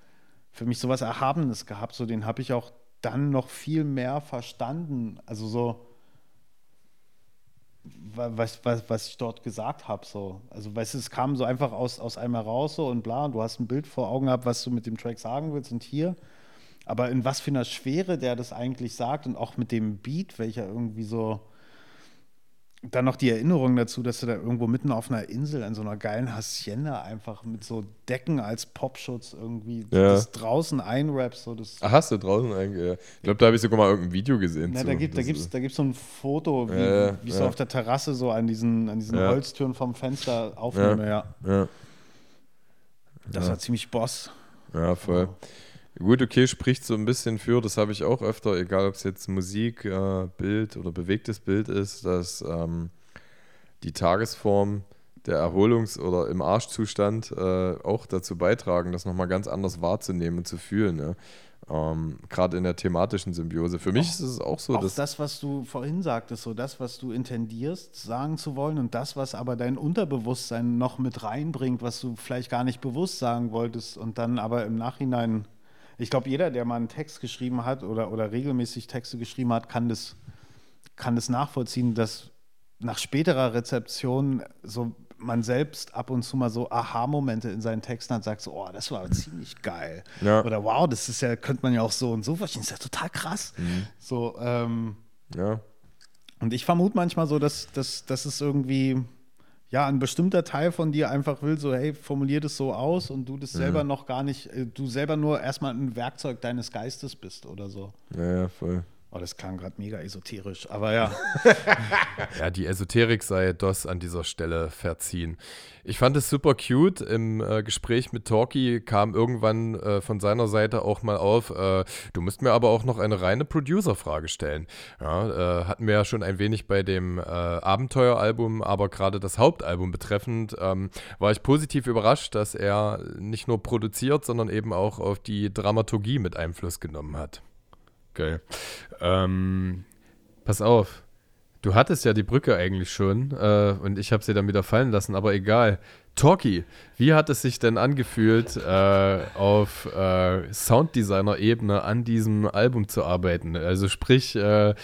für mich sowas Erhabenes gehabt, so den habe ich auch dann noch viel mehr verstanden, also so was, was, was ich dort gesagt habe. So. Also, weißt du, es kam so einfach aus, aus einem heraus so und bla, und du hast ein Bild vor Augen gehabt, was du mit dem Track sagen willst und hier. Aber in was für einer Schwere der das eigentlich sagt und auch mit dem Beat, welcher irgendwie so dann noch die Erinnerung dazu, dass du da irgendwo mitten auf einer Insel an so einer geilen Hacienda einfach mit so Decken als Popschutz irgendwie ja. das draußen einrappst. So das Ach, hast du draußen eigentlich? Ich glaube, da habe ich sogar mal irgendein Video gesehen. Na, da gibt es da gibt's, da gibt's so ein Foto, wie, ja, wie ich so auf der Terrasse so an diesen, an diesen Holztüren vom Fenster aufnehme. Ja. Das war ziemlich Boss. Ja, voll. Oh. Gut, okay, spricht so ein bisschen für, das habe ich auch öfter, egal ob es jetzt Musik, äh, Bild oder bewegtes Bild ist, dass ähm, die Tagesform der Erholungs- oder im Arschzustand äh, auch dazu beitragen, das nochmal ganz anders wahrzunehmen und zu fühlen. Ne? Ähm, Gerade in der thematischen Symbiose. Für mich auch, ist es auch so. Auch dass das, was du vorhin sagtest, so das, was du intendierst, sagen zu wollen und das, was aber dein Unterbewusstsein noch mit reinbringt, was du vielleicht gar nicht bewusst sagen wolltest und dann aber im Nachhinein ich glaube, jeder, der mal einen Text geschrieben hat oder, oder regelmäßig Texte geschrieben hat, kann das, kann das nachvollziehen, dass nach späterer Rezeption so man selbst ab und zu mal so Aha-Momente in seinen Texten hat, sagt so, oh, das war ziemlich geil. Ja. Oder wow, das ist ja, könnte man ja auch so und so verstehen, das ist ja total krass. Mhm. So, ähm, ja. Und ich vermute manchmal so, dass, dass, dass es irgendwie ja, ein bestimmter Teil von dir einfach will, so, hey, formulier das so aus und du das mhm. selber noch gar nicht, äh, du selber nur erstmal ein Werkzeug deines Geistes bist oder so. Ja, ja, voll. Oh, das klang gerade mega esoterisch, aber ja. ja, die Esoterik sei DOS an dieser Stelle verziehen. Ich fand es super cute. Im äh, Gespräch mit Talkie kam irgendwann äh, von seiner Seite auch mal auf, äh, du musst mir aber auch noch eine reine Producer-Frage stellen. Ja, äh, hatten wir ja schon ein wenig bei dem äh, Abenteueralbum, aber gerade das Hauptalbum betreffend, ähm, war ich positiv überrascht, dass er nicht nur produziert, sondern eben auch auf die Dramaturgie mit Einfluss genommen hat. Geil. Ähm, pass auf. Du hattest ja die Brücke eigentlich schon äh, und ich habe sie dann wieder fallen lassen, aber egal. Talkie, wie hat es sich denn angefühlt, äh, auf äh, Sounddesigner-Ebene an diesem Album zu arbeiten? Also sprich, äh,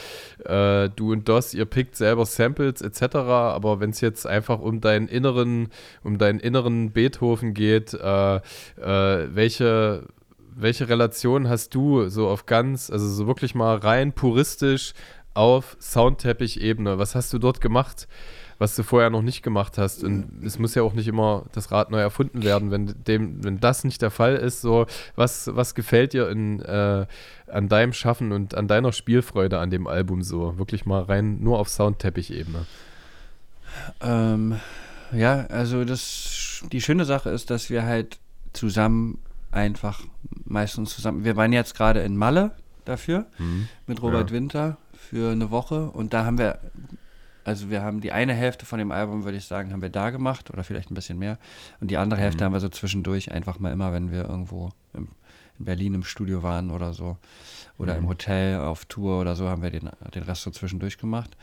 äh, du und DOS, ihr pickt selber Samples etc., aber wenn es jetzt einfach um deinen inneren, um deinen inneren Beethoven geht, äh, welche welche Relation hast du so auf ganz, also so wirklich mal rein puristisch auf Soundteppich-Ebene? Was hast du dort gemacht, was du vorher noch nicht gemacht hast? Und es muss ja auch nicht immer das Rad neu erfunden werden, wenn, dem, wenn das nicht der Fall ist. So, was, was gefällt dir in, äh, an deinem Schaffen und an deiner Spielfreude an dem Album so? Wirklich mal rein nur auf Soundteppich-Ebene. Ähm, ja, also das, die schöne Sache ist, dass wir halt zusammen einfach meistens zusammen. Wir waren jetzt gerade in Malle dafür mhm. mit Robert ja. Winter für eine Woche und da haben wir, also wir haben die eine Hälfte von dem Album, würde ich sagen, haben wir da gemacht oder vielleicht ein bisschen mehr und die andere Hälfte mhm. haben wir so zwischendurch einfach mal immer, wenn wir irgendwo im, in Berlin im Studio waren oder so oder mhm. im Hotel auf Tour oder so, haben wir den, den Rest so zwischendurch gemacht.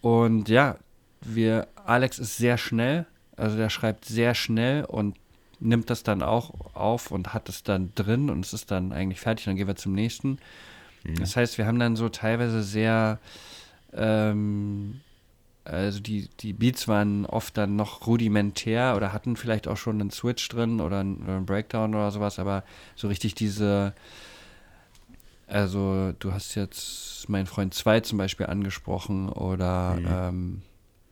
Und ja, wir, Alex ist sehr schnell, also der schreibt sehr schnell und nimmt das dann auch auf und hat es dann drin und es ist dann eigentlich fertig, dann gehen wir zum nächsten. Mhm. Das heißt, wir haben dann so teilweise sehr, ähm, also die, die Beats waren oft dann noch rudimentär oder hatten vielleicht auch schon einen Switch drin oder einen, oder einen Breakdown oder sowas, aber so richtig diese, also du hast jetzt meinen Freund 2 zum Beispiel angesprochen oder mhm. ähm,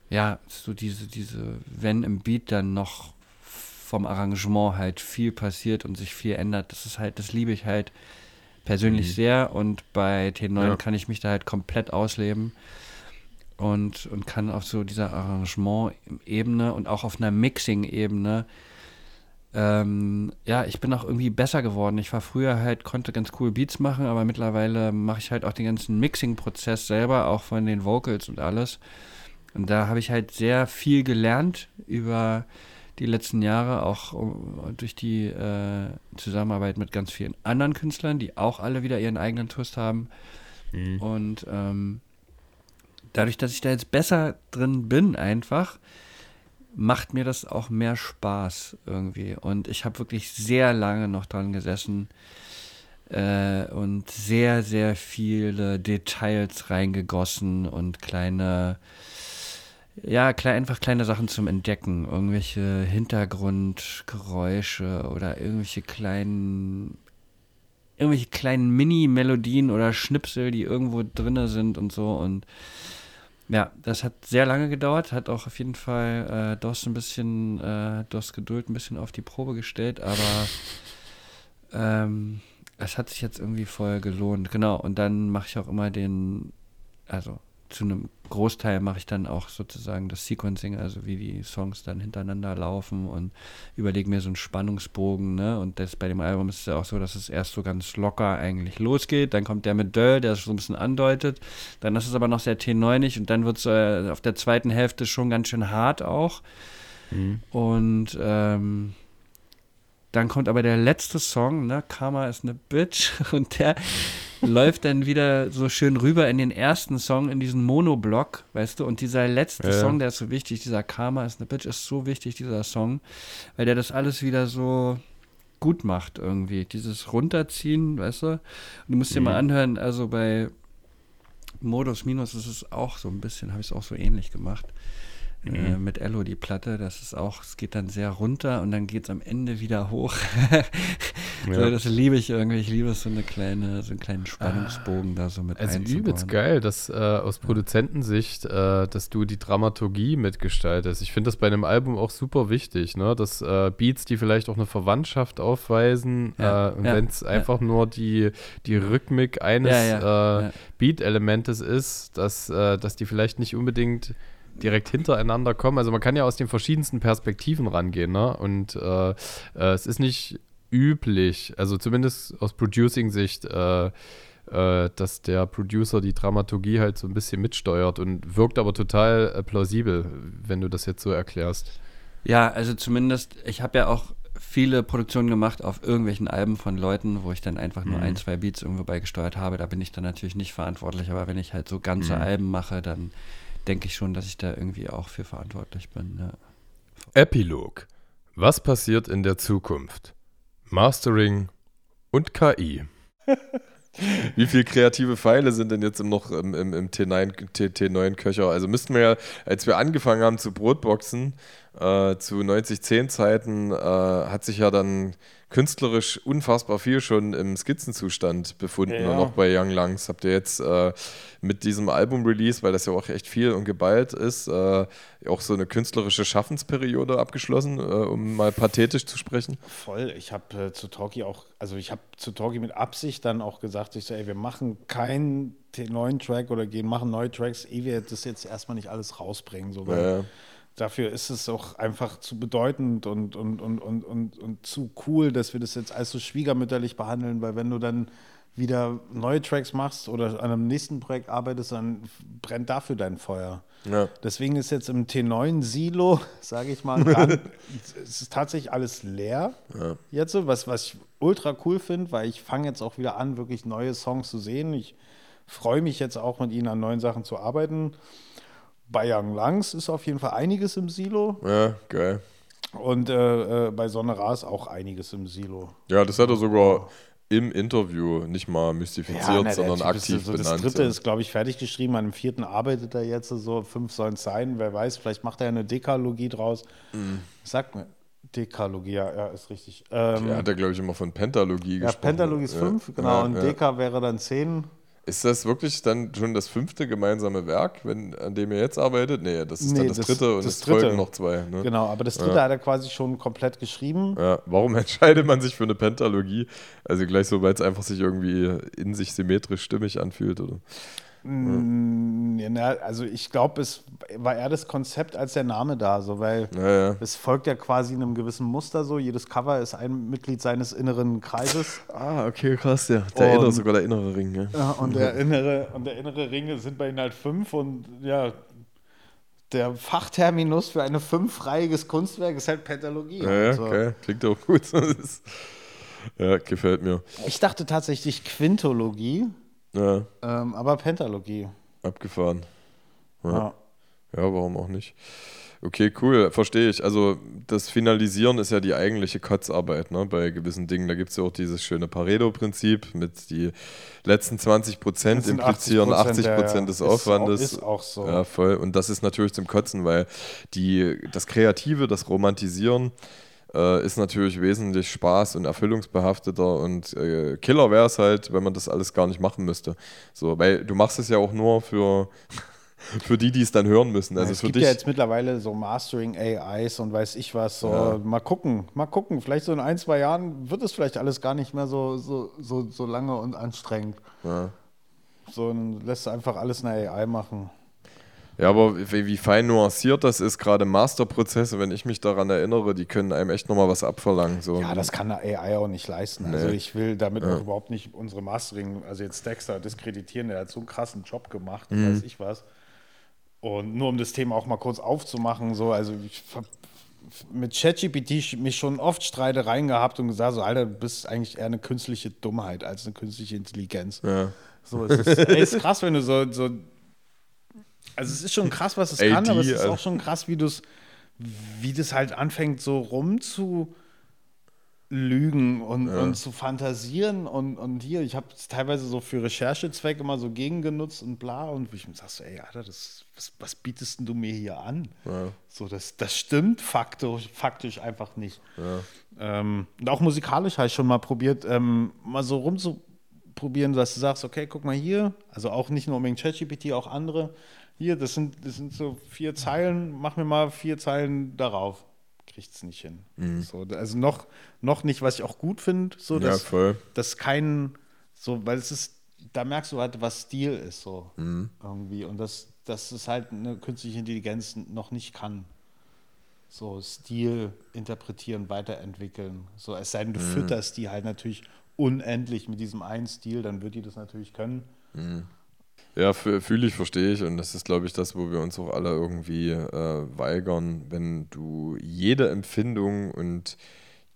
ja, so diese, diese, wenn im Beat dann noch vom Arrangement halt viel passiert und sich viel ändert. Das ist halt, das liebe ich halt persönlich mhm. sehr und bei T9 ja. kann ich mich da halt komplett ausleben und, und kann auf so dieser Arrangement-Ebene und auch auf einer Mixing-Ebene ähm, ja, ich bin auch irgendwie besser geworden. Ich war früher halt, konnte ganz cool Beats machen, aber mittlerweile mache ich halt auch den ganzen Mixing-Prozess selber, auch von den Vocals und alles. Und da habe ich halt sehr viel gelernt über die letzten Jahre, auch durch die äh, Zusammenarbeit mit ganz vielen anderen Künstlern, die auch alle wieder ihren eigenen Twist haben. Mhm. Und ähm, dadurch, dass ich da jetzt besser drin bin, einfach, macht mir das auch mehr Spaß irgendwie. Und ich habe wirklich sehr lange noch dran gesessen äh, und sehr, sehr viele Details reingegossen und kleine, ja, klein, einfach kleine Sachen zum Entdecken. Irgendwelche Hintergrundgeräusche oder irgendwelche kleinen irgendwelche kleinen Mini-Melodien oder Schnipsel, die irgendwo drinne sind und so und ja, das hat sehr lange gedauert, hat auch auf jeden Fall äh, DOS ein bisschen, äh, DOS Geduld ein bisschen auf die Probe gestellt, aber ähm, es hat sich jetzt irgendwie voll gelohnt. Genau, und dann mache ich auch immer den, also zu einem Großteil mache ich dann auch sozusagen das Sequencing, also wie die Songs dann hintereinander laufen und überlege mir so einen Spannungsbogen, ne? Und das bei dem Album ist es ja auch so, dass es erst so ganz locker eigentlich losgeht, dann kommt der mit Döll, der es so ein bisschen andeutet, dann ist es aber noch sehr T9ig und dann wird es äh, auf der zweiten Hälfte schon ganz schön hart auch. Mhm. Und ähm, dann kommt aber der letzte Song, ne? Karma ist eine Bitch und der läuft dann wieder so schön rüber in den ersten Song, in diesen Monoblock, weißt du? Und dieser letzte ja. Song, der ist so wichtig, dieser Karma ist eine Bitch, ist so wichtig, dieser Song, weil der das alles wieder so gut macht irgendwie. Dieses Runterziehen, weißt du? Und du musst dir mhm. mal anhören, also bei Modus Minus ist es auch so ein bisschen, habe ich es auch so ähnlich gemacht. Äh, mhm. mit Ello die Platte. Das ist auch, es geht dann sehr runter und dann geht es am Ende wieder hoch. ja. so, das liebe ich irgendwie. Ich liebe so eine kleine, so einen kleinen Spannungsbogen ah, da so mit Also übelst geil, dass äh, aus Produzentensicht, äh, dass du die Dramaturgie mitgestaltest. Ich finde das bei einem Album auch super wichtig, ne? Dass äh, Beats, die vielleicht auch eine Verwandtschaft aufweisen, ja. Äh, wenn es einfach nur die, die Rhythmik eines Beat-Elementes ist, dass, dass die vielleicht nicht unbedingt direkt hintereinander kommen. Also man kann ja aus den verschiedensten Perspektiven rangehen, ne? Und äh, äh, es ist nicht üblich, also zumindest aus Producing-Sicht, äh, äh, dass der Producer die Dramaturgie halt so ein bisschen mitsteuert und wirkt aber total äh, plausibel, wenn du das jetzt so erklärst. Ja, also zumindest, ich habe ja auch viele Produktionen gemacht auf irgendwelchen Alben von Leuten, wo ich dann einfach nur mhm. ein, zwei Beats irgendwo beigesteuert habe. Da bin ich dann natürlich nicht verantwortlich, aber wenn ich halt so ganze mhm. Alben mache, dann denke ich schon, dass ich da irgendwie auch für verantwortlich bin. Ja. Epilog. Was passiert in der Zukunft? Mastering und KI. Wie viele kreative Pfeile sind denn jetzt noch im, im, im T9, T9 Köcher? Also müssten wir ja, als wir angefangen haben zu Brotboxen, äh, zu 90-10 Zeiten, äh, hat sich ja dann künstlerisch unfassbar viel schon im Skizzenzustand befunden ja. und auch bei Young Lungs. Habt ihr jetzt äh, mit diesem Album-Release, weil das ja auch echt viel und geballt ist, äh, auch so eine künstlerische Schaffensperiode abgeschlossen, äh, um mal pathetisch zu sprechen? Voll. Ich habe äh, zu Talkie auch, also ich habe zu Talkie mit Absicht dann auch gesagt, ich so, ey, wir machen keinen neuen Track oder gehen, machen neue Tracks, ehe wir das jetzt erstmal nicht alles rausbringen. So, ja dafür ist es auch einfach zu bedeutend und, und, und, und, und, und zu cool, dass wir das jetzt als so schwiegermütterlich behandeln, weil wenn du dann wieder neue Tracks machst oder an einem nächsten Projekt arbeitest, dann brennt dafür dein Feuer. Ja. Deswegen ist jetzt im T9 Silo, sage ich mal, dran, es ist tatsächlich alles leer ja. jetzt, was, was ich ultra cool finde, weil ich fange jetzt auch wieder an, wirklich neue Songs zu sehen. Ich freue mich jetzt auch mit ihnen an neuen Sachen zu arbeiten. Bei Young Langs ist auf jeden Fall einiges im Silo. Ja, geil. Und äh, äh, bei Sonne Ras auch einiges im Silo. Ja, das hat er sogar im Interview nicht mal mystifiziert, ja, ne, sondern aktiv ist, so benannt. Das dritte ist, glaube ich, fertig geschrieben. An dem vierten arbeitet er jetzt so. Fünf sollen es sein. Wer weiß, vielleicht macht er eine Dekalogie draus. Mhm. Sag mir. Dekalogie, ja, ja, ist richtig. Ähm, ja, hat er, glaube ich, immer von Pentalogie ja, gesprochen. Pentalogie ist fünf, genau. Und Deka wäre dann zehn. Ist das wirklich dann schon das fünfte gemeinsame Werk, wenn, an dem ihr jetzt arbeitet? Nee, das ist nee, dann das, das dritte und das es folgen noch zwei. Ne? Genau, aber das dritte ja. hat er quasi schon komplett geschrieben. Ja, warum entscheidet man sich für eine Pentalogie? Also gleich so, weil es einfach sich irgendwie in sich symmetrisch stimmig anfühlt, oder? Mm, ja, also ich glaube, es war eher das Konzept als der Name da, so weil ja, ja. es folgt ja quasi einem gewissen Muster so. Jedes Cover ist ein Mitglied seines inneren Kreises. ah, okay, krass, ja. Der und, innere, sogar der innere Ring, ja. und der innere und der innere Ring sind bei ihnen halt fünf und ja, der Fachterminus für ein fünfreihiges Kunstwerk ist halt Pentalogie. Ja, Also, okay. Klingt auch gut. Ja, gefällt mir. Ich dachte tatsächlich Quintologie, Ja, ähm, aber Pentalogie. abgefahren. Ja. Ja. Ja, warum auch nicht? Okay, cool, verstehe ich. Also das Finalisieren ist ja die eigentliche Kotzarbeit ne? bei gewissen Dingen. Da gibt es ja auch dieses schöne Pareto-Prinzip mit die letzten 20 Prozent implizieren 80 der- Prozent des ist auch- Aufwandes. Ist auch so. Ja, voll. Und das ist natürlich zum Kotzen, weil die, das Kreative, das Romantisieren äh, ist natürlich wesentlich spaß- und erfüllungsbehafteter und äh, Killer wäre es halt, wenn man das alles gar nicht machen müsste. So, weil du machst es ja auch nur für, für die, die es dann hören müssen. Also es gibt ja jetzt mittlerweile so Mastering AIs und weiß ich was. So. Ja. Mal gucken, mal gucken. Vielleicht so in ein, zwei Jahren wird es vielleicht alles gar nicht mehr so, so, so, so lange und anstrengend. ja. So lässt du einfach alles eine AI machen. Ja, aber wie, wie fein nuanciert das ist, gerade Masterprozesse, wenn ich mich daran erinnere, die können einem echt nochmal was abverlangen. So. Ja, das kann eine AI auch nicht leisten. Also Nee. ich will damit auch überhaupt nicht unsere Mastering, also jetzt Dexter diskreditieren, der hat so einen krassen Job gemacht Mhm. weiß ich was. Und nur um das Thema auch mal kurz aufzumachen, so, also ich hab mit ChatGPT mich schon oft Streitereien gehabt und gesagt, so, Alter, du bist eigentlich eher eine künstliche Dummheit als eine künstliche Intelligenz. Ja. So, es ist, ey, ist krass, wenn du so, so. Also es ist schon krass, was es kann, AD, aber es ist Alter. auch schon krass, wie du es, wie das halt anfängt, so rum zu lügen und, und zu fantasieren und, und hier, ich habe es teilweise so für Recherchezwecke immer so gegengenutzt und bla und ich mir sagst so, ey, Alter, das, was, was bietest denn du mir hier an? So, das, das stimmt faktisch, faktisch einfach nicht. Ähm, und auch musikalisch habe ich schon mal probiert, ähm, mal so rumzuprobieren, dass du sagst, okay, guck mal hier, also auch nicht nur unbedingt ChatGPT, auch andere. Hier, das sind, das sind so vier Zeilen, mach mir mal vier Zeilen darauf. Kriegt es nicht hin. So, also noch, noch nicht, was ich auch gut finde, so Mhm. Ja, dass, voll. dass kein, so, weil es ist, da merkst du halt, was Stil ist, so Mhm. irgendwie. Und das, dass es halt eine künstliche Intelligenz noch nicht kann so Stil interpretieren, weiterentwickeln. So, es sei denn, du fütterst die halt natürlich unendlich mit diesem einen Stil, dann wird die das natürlich können. Ja, fühle ich, verstehe ich. Und das ist, glaube ich, das, wo wir uns auch alle irgendwie äh, weigern, wenn du jede Empfindung und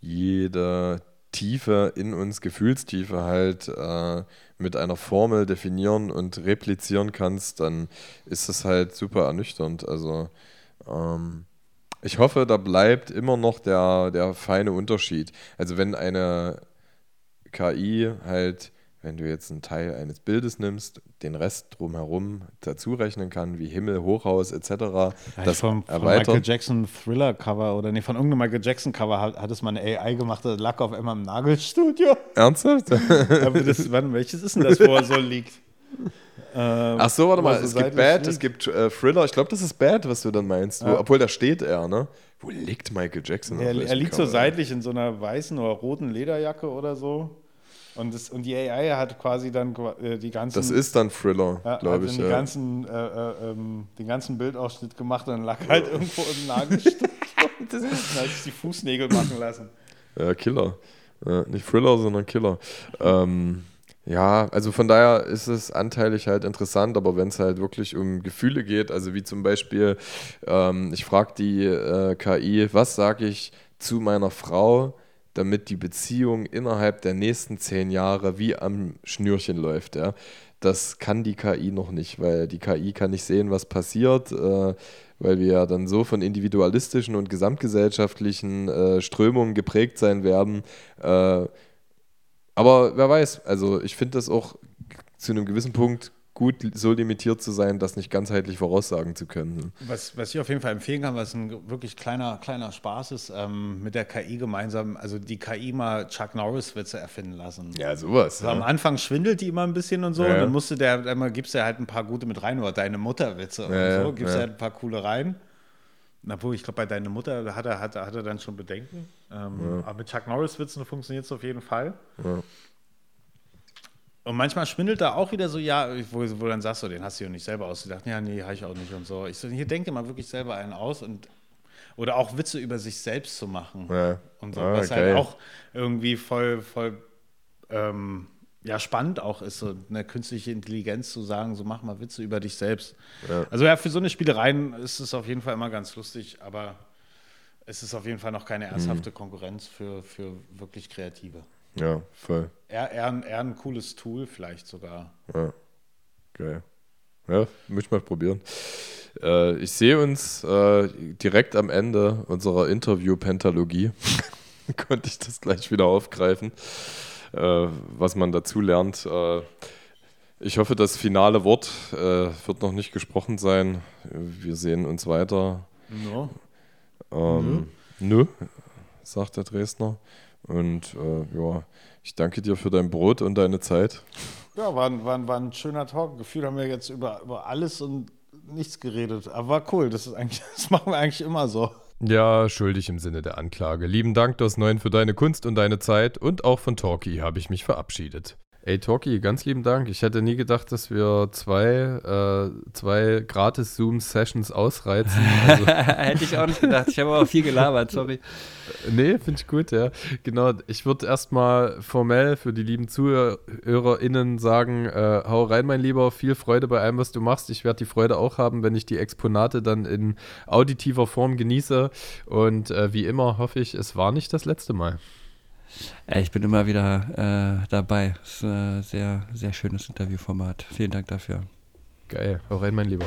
jede Tiefe in uns, Gefühlstiefe halt äh, mit einer Formel definieren und replizieren kannst, dann ist das halt super ernüchternd. Also ähm, ich hoffe, da bleibt immer noch der, der feine Unterschied. Also wenn eine KI halt, wenn du jetzt einen Teil eines Bildes nimmst, den Rest drumherum dazu rechnen kann, wie Himmel, Hochhaus etc., das vom, von. Michael Jackson Thriller Cover oder nee, von irgendeinem Michael Jackson Cover hat, hat es mal eine AI gemacht, das lag auf einmal im Nagelstudio. Ernsthaft? Aber das, warte, welches ist denn das, wo er so liegt? Ähm, Ach so, warte mal, so es gibt Bad, liegt. es gibt äh, Thriller, ich glaube, das ist Bad, was du dann meinst, wo, Ja. obwohl da steht er, ne? Wo liegt Michael Jackson? Er, er liegt so Cover? seitlich in so einer weißen oder roten Lederjacke oder so. Und, das, und die AI hat quasi dann äh, die ganzen. Das ist dann Thriller, Ja, glaube ich. Ja. ganzen, äh, äh, ähm, den ganzen Bildausschnitt gemacht und dann lag halt irgendwo im das ist, dann hat sich die Fußnägel machen lassen. Ja, Killer. Nicht Thriller, sondern Killer. Ähm, ja, also von daher ist es anteilig halt interessant, aber wenn es halt wirklich um Gefühle geht, also wie zum Beispiel, ähm, ich frage die äh, KI, was sage ich zu meiner Frau, damit die Beziehung innerhalb der nächsten zehn Jahre wie am Schnürchen läuft, ja. Das kann die KI noch nicht, weil die KI kann nicht sehen, was passiert, äh, weil wir ja dann so von individualistischen und gesamtgesellschaftlichen äh, Strömungen geprägt sein werden. Äh, aber wer weiß, also ich finde das auch zu einem gewissen Punkt gut, so limitiert zu sein, das nicht ganzheitlich voraussagen zu können. Was, was ich auf jeden Fall empfehlen kann, was ein wirklich kleiner, kleiner Spaß ist, ähm, mit der KI gemeinsam, also die KI mal Chuck Norris-Witze erfinden lassen. Ja, sowas. Also am Anfang schwindelt die immer ein bisschen und so, Ja, und ja. dann musste der, einmal gibst du halt ein paar gute mit rein, oder deine Mutter-Witze und Ja, so, ja, gibst ja. halt ein paar coole rein. Obwohl, ich glaube, bei deiner Mutter hat er, hat, hat er dann schon Bedenken. Ähm, Aber mit Chuck Norris-Witzen funktioniert es auf jeden Fall. Ja. Und manchmal schwindelt er auch wieder so, ja, wo, wo dann sagst du, den hast du ja nicht selber ausgedacht. Ja, nee, habe ich auch nicht und so. Ich so, hier denk dir mal wirklich selber einen aus und oder auch Witze über sich selbst zu machen. Ja. Und so, Ah, was geil. halt auch irgendwie voll, voll ähm, ja spannend auch ist, so eine künstliche Intelligenz zu sagen, so mach mal Witze über dich selbst. Ja. Also ja, für so eine Spielereien ist es auf jeden Fall immer ganz lustig, aber es ist auf jeden Fall noch keine ernsthafte mhm. Konkurrenz für, für wirklich Kreative. Ja, voll. Eher, eher, eher ein cooles Tool vielleicht sogar. Ja, geil. Ja, muss ich mal probieren. Äh, ich sehe uns äh, direkt am Ende unserer Interview-Pentalogie. Konnte ich das gleich wieder aufgreifen, äh, was man dazu lernt. Äh, ich hoffe, das finale Wort äh, wird noch nicht gesprochen sein. Wir sehen uns weiter. No. Ähm, nö. nö, sagt der Dresdner. Und äh, ja, ich danke dir für dein Brot und deine Zeit. Ja, war, war, war ein schöner Talk. Gefühlt haben wir jetzt über, über alles und nichts geredet. Aber war cool. Das, ist eigentlich, das machen wir eigentlich immer so. Ja, schuldig im Sinne der Anklage. Lieben Dank, DOS 9, für deine Kunst und deine Zeit. Und auch von Talkie habe ich mich verabschiedet. Ey, Talkie, ganz lieben Dank. Ich hätte nie gedacht, dass wir zwei, äh, zwei gratis Zoom-Sessions ausreizen. Also Hätte ich auch nicht gedacht. Ich habe aber viel gelabert, sorry. Äh, nee, finde ich gut, ja. Genau, ich würde erstmal formell für die lieben ZuhörerInnen sagen, äh, hau rein, mein Lieber, viel Freude bei allem, was du machst. Ich werde die Freude auch haben, wenn ich die Exponate dann in auditiver Form genieße. Und äh, wie immer hoffe ich, es war nicht das letzte Mal. Ich bin immer wieder äh, dabei. Es ist ein sehr, sehr schönes Interviewformat. Vielen Dank dafür. Geil. Auch rein, mein Lieber.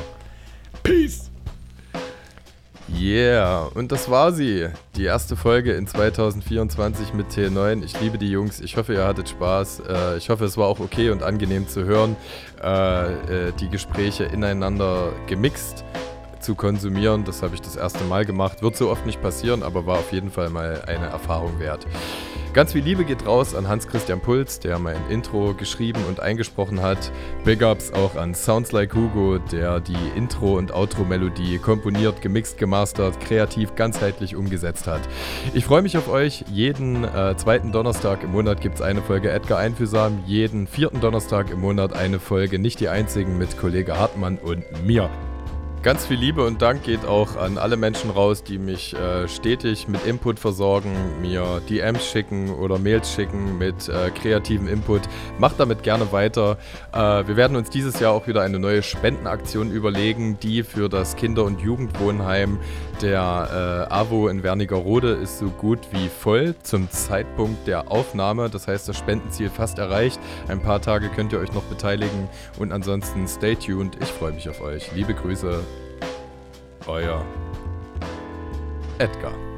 Peace! Yeah, und das war sie. Die erste Folge in 2024 mit T9. Ich liebe die Jungs. Ich hoffe, ihr hattet Spaß. Äh, ich hoffe, es war auch okay und angenehm zu hören. Äh, äh, die Gespräche ineinander gemixt zu konsumieren. Das habe ich das erste Mal gemacht. Wird so oft nicht passieren, aber war auf jeden Fall mal eine Erfahrung wert. Ganz viel Liebe geht raus an Hans-Christian Puls, der mein Intro geschrieben und eingesprochen hat. Big Ups auch an Sounds Like Hugo, der die Intro- und Outro-Melodie komponiert, gemixt, gemastert, kreativ, ganzheitlich umgesetzt hat. Ich freue mich auf euch. Jeden äh, zweiten Donnerstag im Monat gibt es eine Folge Edgar Einfühlsam. Jeden vierten Donnerstag im Monat eine Folge Nicht die einzigen mit Kollege Hartmann und mir. Ganz viel Liebe und Dank geht auch an alle Menschen raus, die mich äh, stetig mit Input versorgen, mir DMs schicken oder Mails schicken mit äh, kreativem Input. Macht damit gerne weiter. Äh, wir werden uns dieses Jahr auch wieder eine neue Spendenaktion überlegen, die für das Kinder- und Jugendwohnheim der äh, AWO in Wernigerode ist so gut wie voll zum Zeitpunkt der Aufnahme. Das heißt, das Spendenziel fast erreicht. Ein paar Tage könnt ihr euch noch beteiligen und ansonsten stay tuned. Ich freue mich auf euch. Liebe Grüße euer Edgar.